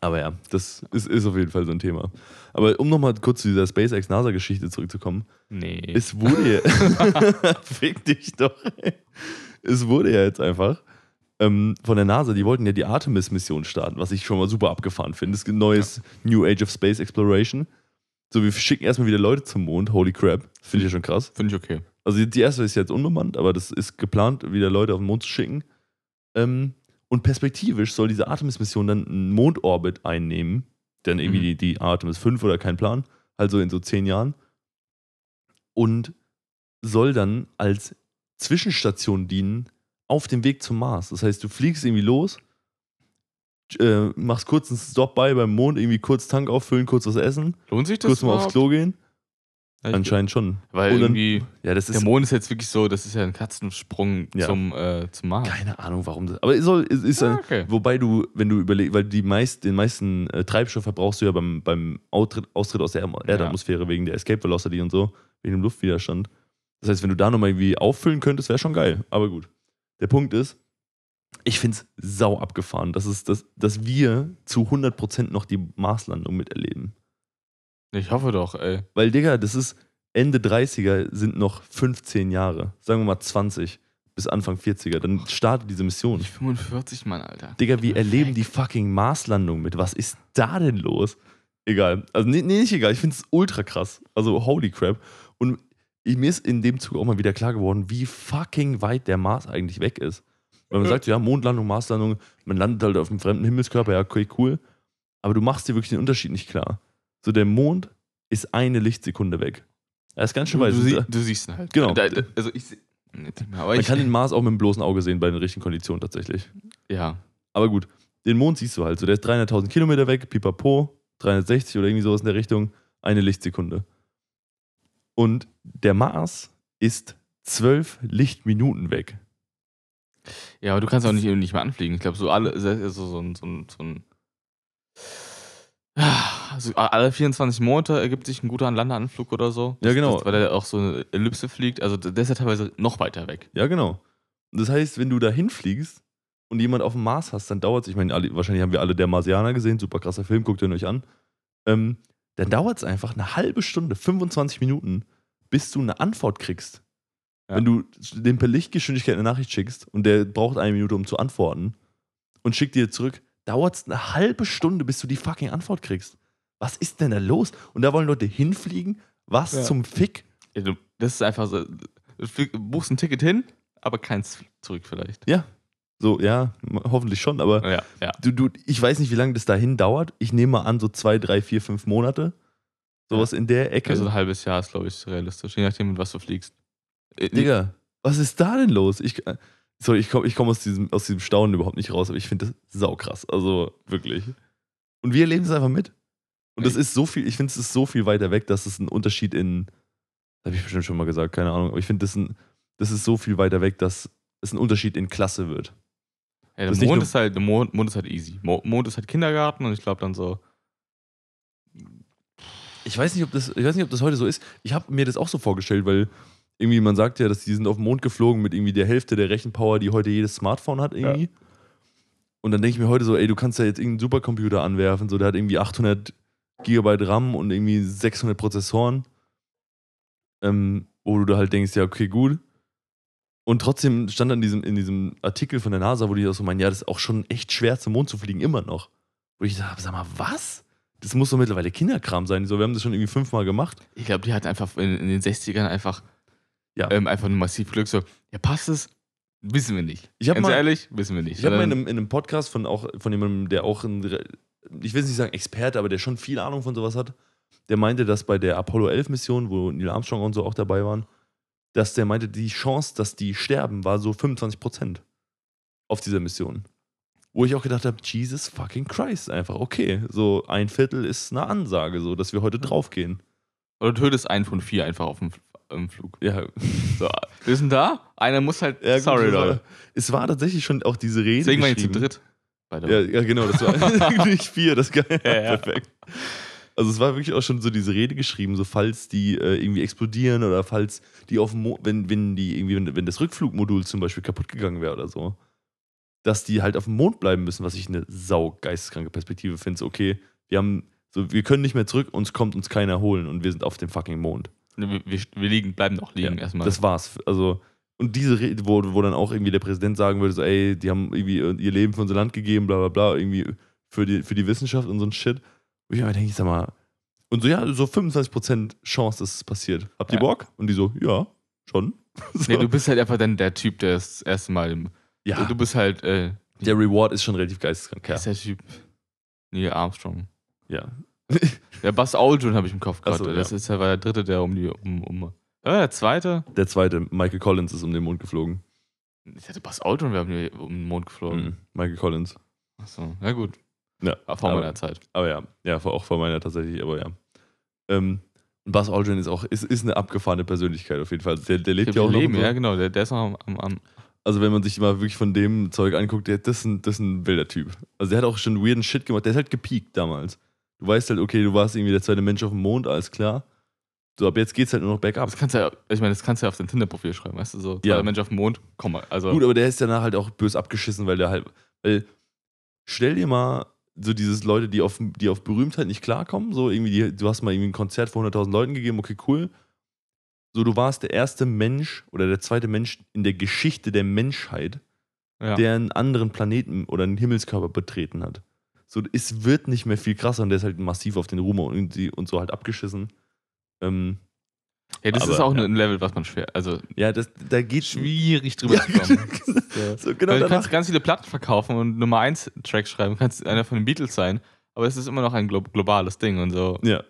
Aber ja, das ist, ist auf jeden Fall so ein Thema. Aber um nochmal kurz zu dieser SpaceX-NASA-Geschichte zurückzukommen, Nee. Es wurde ja. Fick dich doch, ey. Es wurde ja jetzt einfach ähm, von der NASA, die wollten ja die Artemis-Mission starten, was ich schon mal super abgefahren finde. Das ist ein neues New Age of Space Exploration. So, wir schicken erstmal wieder Leute zum Mond, holy crap. Finde ich ja schon krass. Finde ich okay. Also die erste ist jetzt unbemannt, aber das ist geplant, wieder Leute auf den Mond zu schicken. Ähm, und perspektivisch soll diese Artemis-Mission dann einen Mondorbit einnehmen. Dann irgendwie Mhm. die, die Artemis 5 oder kein Plan. Also in so zehn Jahren. Und soll dann als Zwischenstation dienen auf dem Weg zum Mars. Das heißt, du fliegst irgendwie los, äh, machst kurz einen Stop bei beim Mond, irgendwie kurz Tank auffüllen, kurz was essen, Lohnt sich das kurz mal aufs überhaupt? Klo gehen. Ja, Anscheinend schon. Weil dann- irgendwie, Ja, das ist der Mond ist jetzt wirklich so, das ist ja ein Katzensprung Ja. zum, äh, zum Mars. Keine Ahnung, warum das. Aber es soll, es ist Ja, ein, okay. wobei du, wenn du überlegst, weil die meist, den meisten äh, Treibstoff verbrauchst du ja beim, beim Austritt, Austritt aus der Erm- Erdatmosphäre wegen der Escape Velocity und so, wegen dem Luftwiderstand. Das heißt, wenn du da nochmal irgendwie auffüllen könntest, wäre schon geil. Aber gut. Der Punkt ist, ich finde es sau abgefahren, dass, es, dass, dass wir zu 100% noch die Marslandung miterleben. Ich hoffe doch, ey. Weil, Digga, das ist Ende 30er sind noch 15 Jahre. Sagen wir mal 20 bis Anfang 40er. Dann startet diese Mission. Ich 45, Mann, Alter. Digga, wir erleben die fucking Marslandung mit. Was ist da denn los? Egal. Also, nee, nee nicht egal. Ich finde es ultra krass. Also, holy crap. Und ich, mir ist in dem Zug auch mal wieder klar geworden, wie fucking weit der Mars eigentlich weg ist. Weil man sagt, ja, Mondlandung, Marslandung, man landet halt auf einem fremden Himmelskörper, ja, okay, cool. Aber du machst dir wirklich den Unterschied nicht klar. So, der Mond ist eine Lichtsekunde weg. Er ist ganz schön weit. du, sie, du siehst ihn halt. Genau. Da, da, also ich nicht mehr, Man ich, kann den Mars auch mit dem bloßen Auge sehen bei den richtigen Konditionen tatsächlich. ja. Aber gut, den Mond siehst du halt. So, der ist 300.000 Kilometer weg, pipapo, 360 oder irgendwie sowas in der Richtung, eine Lichtsekunde. Und der Mars ist 12 Lichtminuten weg. Ja, aber du kannst auch nicht, nicht mehr anfliegen. Ich glaube, so alle, so, so, so, ein- so, so ein. Also alle 24 Monate ergibt sich ein guter Landeanflug oder so. Ja, genau. Das, weil der auch so eine Ellipse fliegt. Also der ist ja teilweise noch weiter weg. Ja, genau. Und das heißt, wenn du da hinfliegst und jemand auf dem Mars hast, dann dauert es, ich meine, wahrscheinlich haben wir alle der Marsianer gesehen, super krasser Film, guckt ihn euch an. Ähm, dann dauert es einfach eine halbe Stunde, 25 Minuten, bis du eine Antwort kriegst. Ja. Wenn du dem per Lichtgeschwindigkeit eine Nachricht schickst und der braucht eine Minute, um zu antworten und schickt dir zurück, dauert es eine halbe Stunde, bis du die fucking Antwort kriegst. Was ist denn da los? Und da wollen Leute hinfliegen? Was Ja. zum Fick? Ja, du- Das ist einfach so. Du flieg- buchst ein Ticket hin, aber keins zurück vielleicht. Ja. So, ja, hoffentlich schon, aber Ja, ja. du, du, ich weiß nicht, wie lange das dahin dauert. Ich nehme mal an, so zwei, drei, vier, fünf Monate. Sowas in der Ecke. Also ein halbes Jahr ist, glaube ich, realistisch, je nachdem, mit was du fliegst. Äh, Digga, was ist da denn los? Ich, sorry, ich komme ich komm aus, diesem, aus diesem Staunen überhaupt nicht raus, aber ich finde das saukrass. Also wirklich. Und wir erleben es einfach mit. Und das ist so viel, ich finde, es ist so viel weiter weg, dass es ein Unterschied in, das habe ich bestimmt schon mal gesagt, keine Ahnung, aber ich finde, das, ein- das ist so viel weiter weg, dass es ein Unterschied in Klasse wird. Ja, Das ist der Mond ist halt, der Mond, Mond ist halt easy. Mo Mond ist halt Kindergarten und ich glaube dann so, Ich weiß nicht, ob das, ich weiß nicht, ob das heute so ist. Ich habe mir das auch so vorgestellt, weil irgendwie man sagt ja, dass die sind auf den Mond geflogen mit irgendwie der Hälfte der Rechenpower, die heute jedes Smartphone hat irgendwie. Und dann denke ich mir heute so, ey, du kannst ja jetzt irgendeinen Supercomputer anwerfen, so der hat irgendwie 800 Gigabyte RAM und irgendwie 600 Prozessoren, ähm, wo du da halt denkst, ja, okay, gut. Und trotzdem stand in diesem, in diesem Artikel von der NASA, wo die auch so meinen, ja, das ist auch schon echt schwer zum Mond zu fliegen, immer noch. Wo ich dachte, sag mal, was? Das muss doch mittlerweile Kinderkram sein. So, wir haben das schon irgendwie fünfmal gemacht. ich glaube, die hatten einfach in, in den 60ern einfach, Ja. ähm, einfach nur massiv Glück. So, ja, passt es? Wissen wir nicht. Ich Ganz mal- ehrlich, wissen wir nicht. Ich habe mal in Sondern- einem, in einem Podcast von auch von jemandem, der auch ein, ich will nicht sagen Experte, aber der schon viel Ahnung von sowas hat, der meinte, dass bei der Apollo 11 Mission, wo Neil Armstrong und so auch dabei waren, dass der meinte, die Chance, dass die sterben, war so 25 Prozent auf dieser Mission. Wo ich auch gedacht habe, Jesus fucking Christ, einfach okay, so ein Viertel ist eine Ansage, so dass wir heute draufgehen. Oder du tötest einen von vier einfach auf dem im Flug. Ja, So, wir sind da, einer muss halt, ja gut, sorry war- Leute. Es war tatsächlich schon auch diese Rede. Deswegen war ich zu dritt. Ja, ja, genau, das war nicht vier, das geil. Ja, ja. Perfekt. Also es war wirklich auch schon so diese Rede geschrieben, so falls die äh, irgendwie explodieren oder falls die auf dem Mo wenn, wenn die irgendwie, wenn, wenn das Rückflugmodul zum Beispiel kaputt gegangen wäre oder so, dass die halt auf dem Mond bleiben müssen, was ich eine sau geisteskranke Perspektive finde. So, okay, wir haben, so, wir können nicht mehr zurück, uns kommt uns keiner holen und wir sind auf dem fucking Mond. Wir, wir, wir liegen, bleiben noch liegen Ja, erstmal. Das war's. Also, und diese Rede, wo, wo dann auch irgendwie der Präsident sagen würde, so, ey, die haben irgendwie ihr Leben für unser Land gegeben, bla bla bla, irgendwie für die, für die Wissenschaft und so ein Shit. Wo ich denke, ich sag mal, und so, ja, so 25% Chance, dass es passiert. Habt ihr Ja. Bock? Und die so, ja, schon. so. Nee, du bist halt einfach dann der Typ, der das erste Mal im, ja, Du bist halt, äh, der Reward ist schon relativ geisteskrank. Ja. ist der Typ? Neil Armstrong. ja. Der Buzz Aldrin habe ich im Kopf gerade. so, das ja. ist ja war der dritte, der um die, um, um. Ja, der zweite. Der zweite, Michael Collins, ist um den Mond geflogen. Ich hatte Buzz Aldrin, wir haben die um den Mond geflogen. Mhm. Michael Collins. Achso, na gut. Ja, War vor aber- meiner Zeit. Aber ja, ja, auch vor meiner tatsächlich, aber ja. Ähm, Buzz Aldrin ist auch, ist, ist eine abgefahrene Persönlichkeit auf jeden Fall. Der, der lebt ja auch noch. Leben, so. ja, genau. Der, der ist noch am, am, am Also wenn man sich mal wirklich von dem Zeug anguckt, der, das, ist ein, das ist ein wilder Typ. Also der hat auch schon weirden Shit gemacht. Der ist halt gepiekt damals. Du weißt halt, okay, du warst irgendwie der zweite Mensch auf dem Mond, alles klar. So, ab jetzt geht's halt nur noch bergab. Das kannst du ja, ich meine, das kannst du ja auf dein Tinder-Profil schreiben, weißt du, so, Ja. ja. Mensch auf dem Mond, komm mal, also, Gut, aber der ist danach halt auch bös abgeschissen, weil der halt. Weil, stell dir mal so dieses Leute, die auf, die auf Berühmtheit nicht klarkommen, so irgendwie, die, du hast mal irgendwie ein Konzert vor 100.000 Leuten gegeben, okay, cool. So, du warst der erste Mensch oder der zweite Mensch in der Geschichte der Menschheit, ja. der einen anderen Planeten oder einen Himmelskörper betreten hat. So, es wird nicht mehr viel krasser und der ist halt massiv auf den Ruhm und, die- und so halt abgeschissen. Ähm, ja, das aber, ist auch ja. ein Level, was man schwer, also ja, das, da geht schwierig drüber Ja, zu kommen. genau. so, genau Weil du danach kannst ganz viele Platten verkaufen und Nummer 1 Tracks schreiben, kannst einer von den Beatles sein, aber es ist immer noch ein glo globales Ding und so. Ja.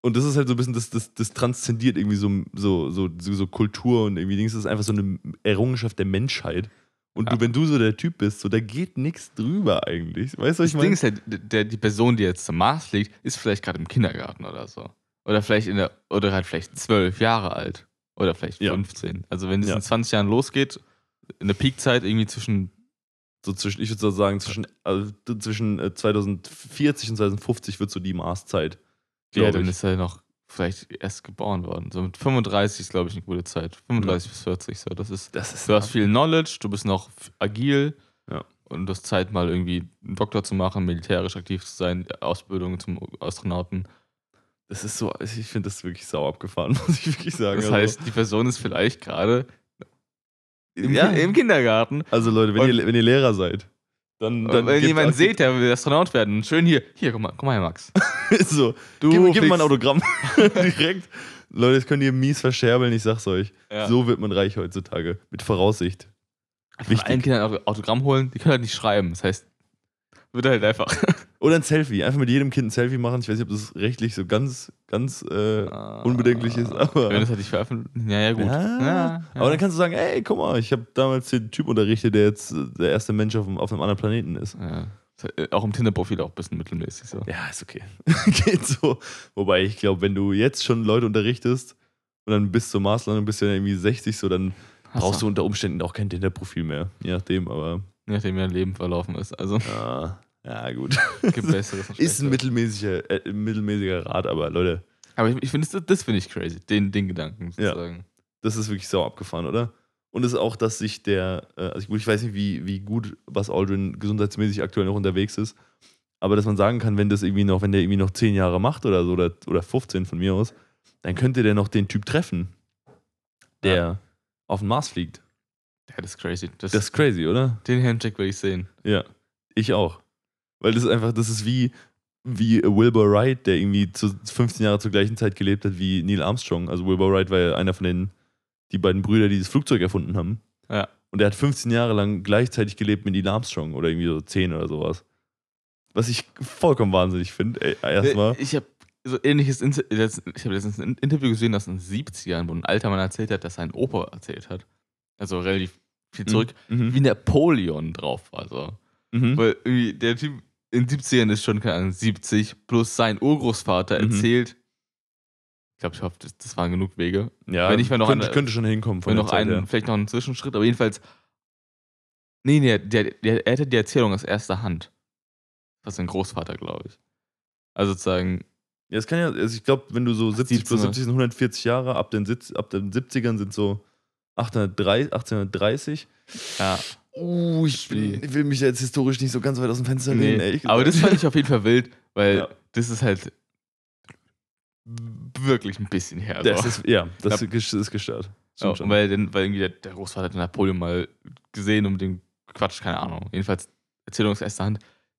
Und das ist halt so ein bisschen, das, das, das transzendiert irgendwie so, so, so, so, so Kultur und irgendwie Dings. Das ist einfach so eine Errungenschaft der Menschheit. Und Ja. du, wenn du so der Typ bist, so da geht nichts drüber eigentlich. Weißt du, was Das ich Ding meine? ist halt, der, die Person, die jetzt zum Mars liegt, ist vielleicht gerade im Kindergarten oder so. Oder vielleicht in der, oder halt vielleicht zwölf Jahre alt. Oder vielleicht Ja. 15. Also wenn es Ja. in 20 Jahren losgeht, in der Peakzeit irgendwie zwischen So zwischen, ich würde so sagen, zwischen, also zwischen äh, 2040 und 2050 wird so die Marszeit. Ja, dann ist er noch vielleicht erst geboren worden. So mit 35 ist, glaube ich, eine gute Zeit. 35 bis 40, so. Das ist, Das ist du hast viel Knowledge, du bist noch agil. Ja. Und du hast Zeit, mal irgendwie einen Doktor zu machen, militärisch aktiv zu sein, Ausbildung zum Astronauten. Das ist so, ich finde das wirklich sau abgefahren, muss ich wirklich sagen. Das also, heißt, die Person ist vielleicht gerade im, ja, im Kindergarten. also Leute, wenn, Und- ihr, wenn ihr Lehrer seid, dann. dann Und wenn jemand seht, der will Astronaut werden, schön hier, hier, guck mal, guck mal her, Max. so, Du gib, gib mir mal ein Autogramm. Direkt. Leute, das könnt ihr mies verscherbeln, ich sag's euch. Ja. So wird man reich heutzutage. Mit Voraussicht. Von allen Kindern Auto- Autogramm holen, die können halt nicht schreiben. Das heißt, wird halt einfach. Oder ein Selfie. Einfach mit jedem Kind ein Selfie machen. Ich weiß nicht, ob das rechtlich so ganz, ganz äh, unbedenklich ist, aber. Wenn das halt nicht veröffentlicht. Ja, ja, gut. Ja, Ja, Aber dann kannst du sagen, ey, guck mal, ich habe damals den Typ unterrichtet, der jetzt äh, der erste Mensch auf, dem- auf einem anderen Planeten ist. ja. Halt, äh, Auch im Tinder-Profil auch ein bisschen mittelmäßig so. Ja, ist okay. Geht so. Wobei ich glaube, wenn du jetzt schon Leute unterrichtest und dann bis zur Maßlandung bist du ja irgendwie 60, so dann Hast brauchst du unter Umständen auch kein Tinder-Profil mehr. Je nachdem, aber Je nachdem, wie dein Leben verlaufen ist. Also, ja, ja gut. gibt besseres Ist ein mittelmäßiger, äh, mittelmäßiger Rat, aber Leute, Aber ich, ich finde, das, das finde ich crazy. Den, den Gedanken Ja. sozusagen. das ist wirklich sau abgefahren, oder? Und es ist auch, dass sich der, äh, also gut, ich weiß nicht, wie, wie gut Buzz Aldrin gesundheitsmäßig aktuell noch unterwegs ist, aber dass man sagen kann, wenn das irgendwie noch, wenn der irgendwie noch 10 Jahre macht oder so, oder, oder 15 von mir aus, dann könnte der noch den Typ treffen, der auf den Mars fliegt. Ja, das ist crazy. Das, Das ist crazy, oder? den Handshake will ich sehen. Ja. Ich auch. Weil das ist einfach, das ist wie, wie Wilbur Wright, der irgendwie zu 15 Jahre zur gleichen Zeit gelebt hat wie Neil Armstrong. Also Wilbur Wright war ja einer von den, die beiden Brüder, die das Flugzeug erfunden haben. Ja. Und er hat 15 Jahre lang gleichzeitig gelebt mit Neil Armstrong oder irgendwie so 10 oder sowas. Was ich vollkommen wahnsinnig finde. ey, Erstmal. Ich habe so ähnliches, Inter ich habe letztens ein Interview gesehen, das in den 70ern, wo ein alter Mann erzählt hat, dass sein Opa erzählt hat. Also relativ viel zurück, Mhm. wie Napoleon drauf war. So. Mhm. Weil irgendwie der Typ in den 70ern ist schon, keine Ahnung, 70, plus sein Urgroßvater Mhm. erzählt. Ich glaube, ich hoffe, das, das waren genug Wege. Ja, wenn ich mal noch könnte, an- könnte schon hinkommen von Wenn noch Zeit einen, her. vielleicht noch einen Zwischenschritt, aber jedenfalls. Nee, nee, der, der, er hatte die Erzählung aus erster Hand. Das war sein Großvater, glaube ich. Also sozusagen, Ja, es kann ja, also ich glaube, wenn du so 70 plus 17er. 70 sind 140 Jahre, ab den, ab den 70ern sind so 830, 1830. ja. Uh, ich, bin, ich will mich jetzt historisch nicht so ganz weit aus dem Fenster lehnen, Nee, aber das fand ich auf jeden Fall wild, weil Ja. das ist halt wirklich ein bisschen her. Das ist, ja, das Ja. ist gestört. Ja, schon. weil, denn, weil irgendwie der, der Großvater hat den Napoleon mal gesehen um den Quatsch, keine Ahnung. Jedenfalls Erzählung aus erster Hand.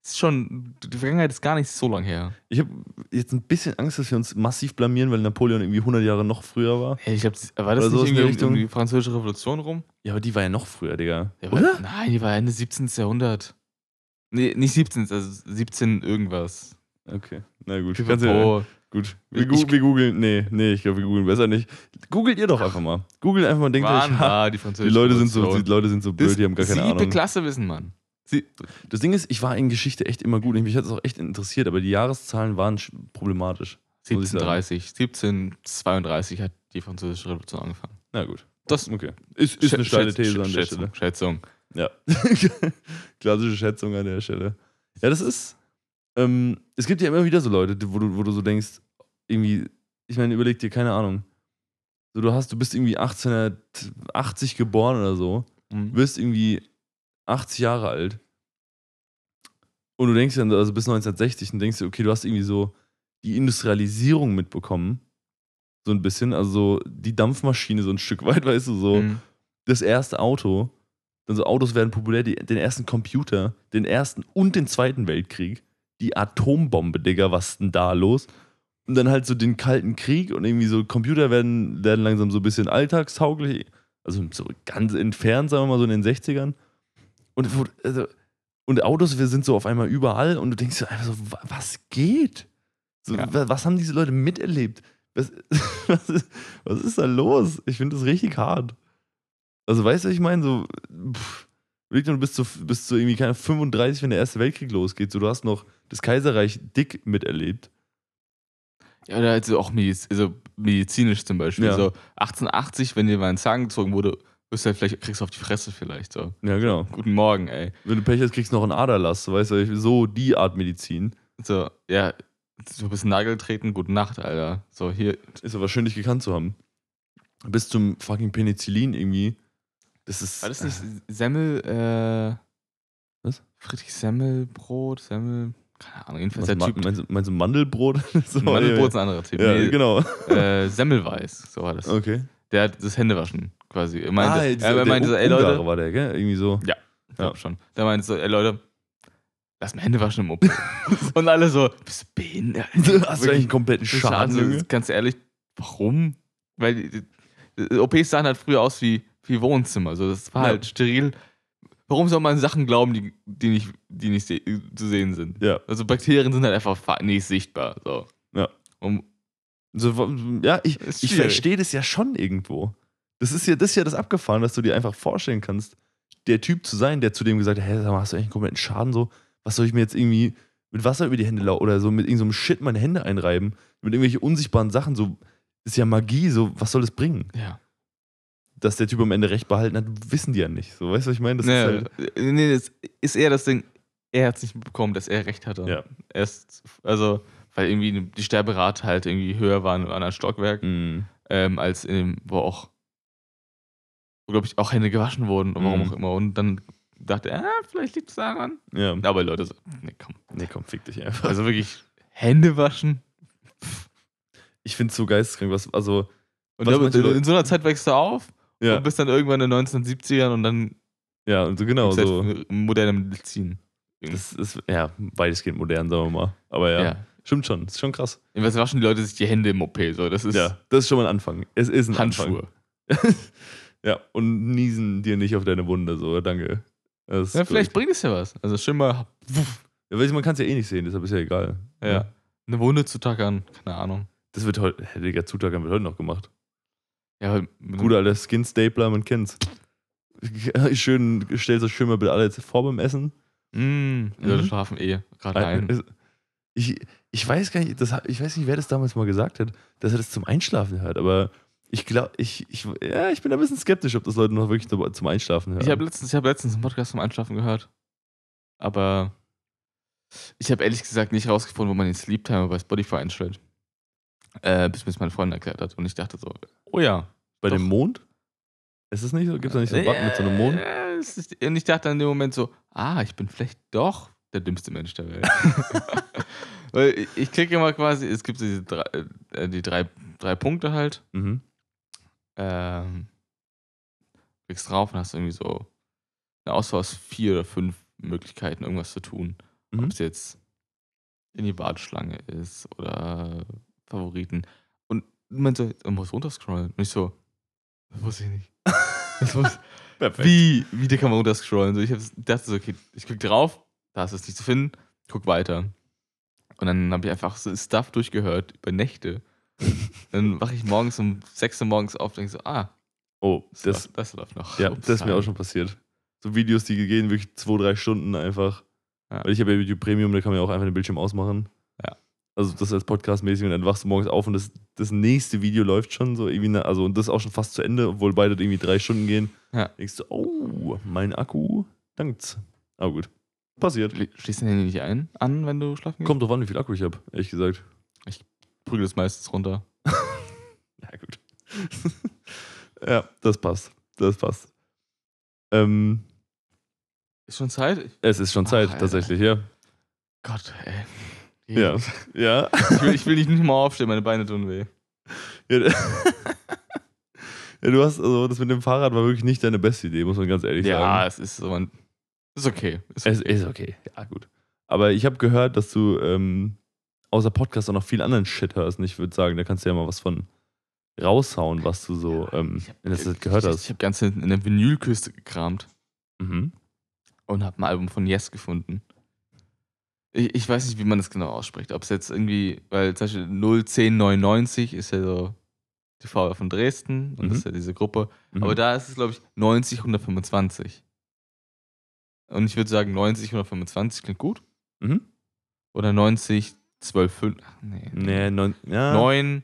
Ist schon, die Vergangenheit ist gar nicht so lang her. Ich habe jetzt ein bisschen Angst, dass wir uns massiv blamieren, weil Napoleon irgendwie 100 Jahre noch früher war. Hey, ich glaub, war das Oder nicht in der irgendwie um Richtung? die französische Revolution rum? Ja, aber die war ja noch früher, Digga. Ja, war, Nein, die war Ende 17. Jahrhundert. Nee, nicht 17, also 17 irgendwas. Okay, na gut. Kannst ja, gut. Wir, Ich- wir googeln, nee, nee, ich glaube, wir googeln besser nicht. Googelt ihr doch einfach mal. Googelt einfach mal, denkt euch, ha, war die die Leute sind so, die Leute sind so blöd, Das die haben gar keine siebte Ahnung. Klasse wissen, Mann. Sie, Das Ding ist, ich war in Geschichte echt immer gut. Mich hat es auch echt interessiert, aber die Jahreszahlen waren sch- problematisch. Muss ich sagen. 1730, 1732 hat die französische Revolution angefangen. Na gut. Das Okay. Ist, ist eine steile These an der Schätzung, Stelle. Schätzung. Ja. Klassische Schätzung an der Stelle. Ja, das ist. Ähm, es gibt ja immer wieder so Leute, wo du, wo du so denkst, irgendwie, ich meine, überleg dir, keine Ahnung. So, du hast, du bist irgendwie 1880 geboren oder so, Mhm. wirst irgendwie 80 Jahre alt. Und du denkst dann, also bis 1960, und denkst dir, okay, du hast irgendwie so die Industrialisierung mitbekommen. So ein bisschen, also so die Dampfmaschine so ein Stück weit, weißt du, so Mhm. das erste Auto, dann so Autos werden populär, die, den ersten Computer, den ersten und den zweiten Weltkrieg, die Atombombe, Digga, was ist denn da los? Und dann halt so den Kalten Krieg und irgendwie so Computer werden, werden langsam so ein bisschen alltagstauglich, also so ganz entfernt, sagen wir mal so in den 60ern. Und, also, und Autos, wir sind so auf einmal überall und du denkst einfach so, wa- was geht? So, Ja. wa- Was haben diese Leute miterlebt? Was, was, ist, was ist da los? Ich finde das richtig hart. Also weißt du, was ich meine? So, pff, du bist so, bist so irgendwie keine 35, wenn der Erste Weltkrieg losgeht. So, du hast noch das Kaiserreich dick miterlebt. Ja, oder also auch mediz also medizinisch zum Beispiel. Ja. So 1880, wenn dir mal ein Zahn gezogen wurde, du halt vielleicht, kriegst du auf die Fresse vielleicht so. Ja, genau. Guten Morgen, ey. Wenn du Pech hast, kriegst du noch einen Aderlass. Weißt du, so die Art Medizin. So, ja, du bist Nagel treten, gute Nacht, Alter. So, hier, Ist aber schön, dich gekannt zu haben. Bis zum fucking Penicillin irgendwie. Das ist. war das nicht Semmel, äh. Was? Friedrich Semmelbrot, Semmel, keine Ahnung, jedenfalls der Typ. meinst, du- meinst du Mandelbrot? so, Mandelbrot ist ein anderer Typ. Ja, nee, genau. äh, Semmelweis, so war das. Okay. Der hat das Händewaschen quasi. Er meinte, ah, dieser- er der meinte so, ey Leute, war der, gell? Irgendwie so. ich glaub schon. Der meinte so, ey Leute, lass mal Hände waschen im OP. Und alle so, bist du behindert? Hast du eigentlich Wirklich, einen kompletten Schaden, Schaden, ganz ehrlich, warum? Weil OPs sahen halt früher aus wie, wie Wohnzimmer. Also das war Ja. halt steril. warum soll man Sachen glauben, die, die nicht, die nicht se zu sehen sind? Ja. Also Bakterien sind halt einfach fa- nicht sichtbar. So. Ja. Und So, ja, ich, ich verstehe das ja schon irgendwo. Das ist ja das, ist ja das Abgefahren, dass du dir einfach vorstellen kannst, der Typ zu sein, der zu dem gesagt hat, hey, hast du eigentlich einen kompletten Schaden so? Was soll ich mir jetzt irgendwie mit Wasser über die Hände laufen oder so mit irgendeinem Shit meine Hände einreiben? Mit irgendwelchen unsichtbaren Sachen, so ist ja Magie, so was soll das bringen? ja. Dass der Typ am Ende recht behalten hat, wissen die ja nicht. So, weißt du, was ich meine? Das nee, ist halt, nee, das ist eher das Ding, er hat es nicht mitbekommen, dass er recht hatte. ja. Er ist, also, weil irgendwie die Sterberate halt irgendwie höher war in einem anderen Stockwerk, Mhm. ähm, als in dem, wo auch, glaube ich, auch Hände gewaschen wurden, warum Mhm. auch immer. Und dann dachte er, ah, vielleicht liegt es daran. Ja. Aber Leute, so, nee, komm. Nee, komm, fick dich einfach. Also wirklich, Hände waschen. Ich finde es so geisteskrank, was, also, Und Was manche in, in so einer Zeit wächst du auf ja, und bist dann irgendwann in den 1970ern und dann ja, und so genau gibt's halt so. moderne Medizin. Das ist, ja, weitestgehend modern, sagen wir mal. Aber ja, Ja. stimmt schon, ist schon krass. Was waschen die Leute sich die Hände im OP? So, das ist ja, das ist schon mal ein Anfang. Es ist ein Handschuhe. Anfang. ja, und niesen dir nicht auf deine Wunde, so, danke. Ja, vielleicht bringt es ja was. Also schon mal Ja, weil man kann es ja eh nicht sehen, deshalb ist ja egal. ja, eine Wunde zu tackern, keine Ahnung. Das wird heute, hey, Digga, Zutackern wird heute noch gemacht. Ja, Guter alter Skin-Stapler, man kennt's. Schön, stellt euch schön mal bitte alle jetzt vor beim Essen. Mm, die Leute Mhm. schlafen eh gerade ein. Ich, ich weiß gar nicht, das, ich weiß nicht, wer das damals mal gesagt hat, dass er das zum Einschlafen hört, aber ich glaube, ich, ich, ja, ich bin ein bisschen skeptisch, ob das Leute noch wirklich zum Einschlafen hören. Ich habe letztens, ich hab letztens einen Podcast zum Einschlafen gehört. Aber ich habe ehrlich gesagt nicht rausgefunden, wo man den Sleep Timer bei Spotify einstellt. Äh, bis mir das meine Freundin erklärt hat. Und ich dachte so, oh ja. Bei doch. dem Mond? Ist es nicht so? Gibt es da nicht so einen Button mit so einem Mond? Es ist, und ich dachte in dem Moment so, ah, ich bin vielleicht doch der dümmste Mensch der Welt. Weil ich, klicke immer quasi, es gibt diese drei, äh, die drei, drei Punkte halt. Mhm. Ähm, klickst drauf und hast irgendwie so eine Auswahl aus vier oder fünf Möglichkeiten, irgendwas zu tun. Mhm. Ob es jetzt in die Warteschlange ist oder Favoriten. Und man so, man muss runterscrollen. Und ich so, das wusste ich nicht. Das Perfekt. wie, wie kann man runterscrollen? So, ich dachte so, okay, ich klicke drauf, da ist es nicht zu finden, guck weiter. Und dann habe ich einfach so Stuff durchgehört über Nächte. Dann wache ich morgens um 6 Uhr morgens auf und denke so, ah, Oh, das, das, läuft, das läuft noch. ja, Ups, das ist mir auch schon passiert. So Videos, die gehen wirklich zwei, drei Stunden einfach. Ja. Weil ich habe ja YouTube Premium, da kann man ja auch einfach den Bildschirm ausmachen. Ja. Also das als Podcast-mäßig und dann wachst du morgens auf und das, das nächste Video läuft schon so irgendwie, na- also und das ist auch schon fast zu Ende, obwohl beide irgendwie drei Stunden gehen. Ja. Denkst du, oh, mein Akku dankt's. Aber gut. Passiert. Schli- Schließt den Handy nicht ein, an, wenn du schlafen gehst? Kommt drauf an, wie viel Akku ich habe, ehrlich gesagt. Prügel es meistens runter. Ja, gut. ja, das passt. Das passt. Ähm, Ist schon Zeit? Es ist schon Ach, Zeit, Alter. tatsächlich, ja. Gott, ey. Ja. Ja. Ich will, ich will nicht mal aufstehen, meine Beine tun weh. ja. ja, du hast, also das mit dem Fahrrad war wirklich nicht deine beste Idee, muss man ganz ehrlich Ja, sagen. es ist so ein. Ist okay. Ist Es okay. ist okay. Ja, gut. Aber ich habe gehört, dass du ähm, außer Podcast auch noch viel anderen Shit hörst. Und ich würde sagen, da kannst du ja mal was von raushauen, was du so ähm, hab- in letzter Zeit gehört ich, hast. Ich habe ganz hinten in der Vinylküste gekramt Mhm. und habe ein Album von Yes gefunden. Ich, ich weiß nicht, wie man das genau ausspricht. Ob es jetzt irgendwie, weil zum Beispiel 01099 ist ja so die VR von Dresden und Mhm. das ist ja diese Gruppe. Mhm. Aber da ist es, glaube ich, 90 125. Und ich würde sagen, 90 125 klingt gut. Mhm. Oder 90 12 5. Ach, nee. Nee, neun, ja. 9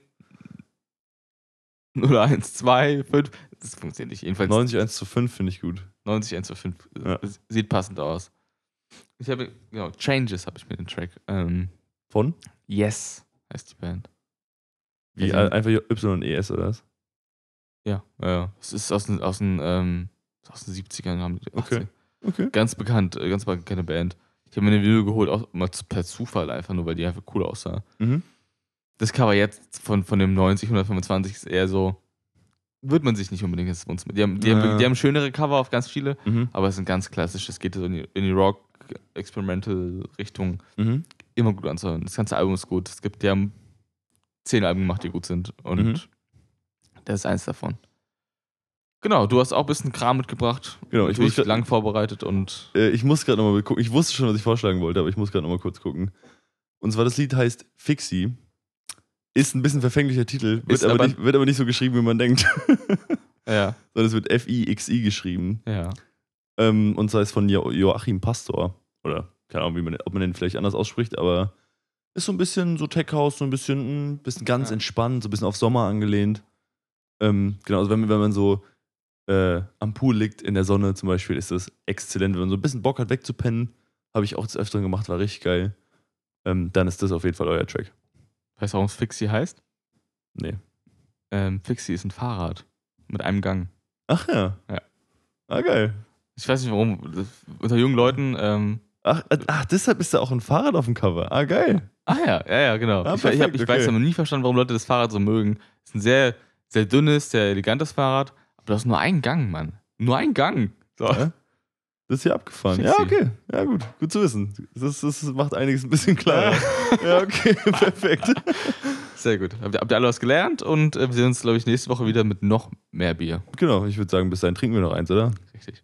0 1 2 5. Das funktioniert nicht. Jedenfalls 90 1 zu 5 finde ich gut. 90 1 zu 5. Ja. Sieht passend aus. Ich habe, genau, Changes habe ich mir den Track. Ähm, Von? yes heißt die Band. Wie Also- einfach Y und ES oder was? Ja, ja. Es ist aus den, aus den, ähm, aus den 70ern. Haben die, Okay. 80. Okay. Ganz bekannt, äh, ganz bekannte Band. Ich habe mir eine Video geholt, auch mal per Zufall einfach nur, weil die einfach cool aussah. Mhm. Das Cover jetzt von, von dem 90 125 ist eher so, wird man sich nicht unbedingt ins Wohnzimmer. Die haben, die, Ja. haben, die haben schönere Cover auf ganz viele, Mhm. aber es sind ganz klassisch. Es geht so in die, in die Rock-Experimental-Richtung. Mhm. Immer gut anzuhören. Das ganze Album ist gut. Es gibt, die haben zehn Alben gemacht, die gut sind. Und Mhm. das ist eins davon. Genau, du hast auch ein bisschen Kram mitgebracht. Genau, ich muss lang vorbereitet und Äh, ich muss gerade nochmal gucken. Ich wusste schon, was ich vorschlagen wollte, aber ich muss gerade nochmal kurz gucken. Und zwar das Lied heißt Fixie. Ist ein bisschen verfänglicher Titel, wird, aber, aber- nicht, wird aber nicht so geschrieben, wie man denkt. ja, Sondern es wird F-I-X-I geschrieben. ja. Ähm, und zwar ist von jo Joachim Pastor. Oder keine Ahnung, wie man, ob man den vielleicht anders ausspricht, aber ist so ein bisschen so Tech House, so ein bisschen, ein bisschen ganz Ja. entspannt, so ein bisschen auf Sommer angelehnt. Ähm, genau, also wenn, wenn man so äh, am Pool liegt in der Sonne zum Beispiel, ist das exzellent. Wenn man so ein bisschen Bock hat, wegzupennen, habe ich auch des Öfteren gemacht, war richtig geil. Ähm, dann ist das auf jeden Fall euer Track. Weißt du, warum es Fixie heißt? Nee. Ähm, Fixie ist ein Fahrrad mit einem Gang. Ach ja. Ja. Ah, geil. Ich weiß nicht warum. Das, unter jungen Leuten. Ähm, Ach, äh, ach, deshalb ist da auch ein Fahrrad auf dem Cover. Ah, geil. ah ja, ja, ja, genau. Ah, ich ich, hab, perfekt, ich okay. weiß aber nie verstanden, warum Leute das Fahrrad so mögen. Es ist ein sehr, sehr dünnes, sehr elegantes Fahrrad, das ist nur ein Gang, Mann. Nur ein Gang. So. Ja. Das ist hier abgefahren. Fixie. Ja, okay. Ja, gut. Gut zu wissen. Das, das macht einiges ein bisschen klarer. ja, okay. Perfekt. Sehr gut. Habt ihr, habt ihr alle was gelernt und äh, wir sehen uns, glaube ich, nächste Woche wieder mit noch mehr Bier. Genau, ich würde sagen, bis dahin trinken wir noch eins, oder? Richtig.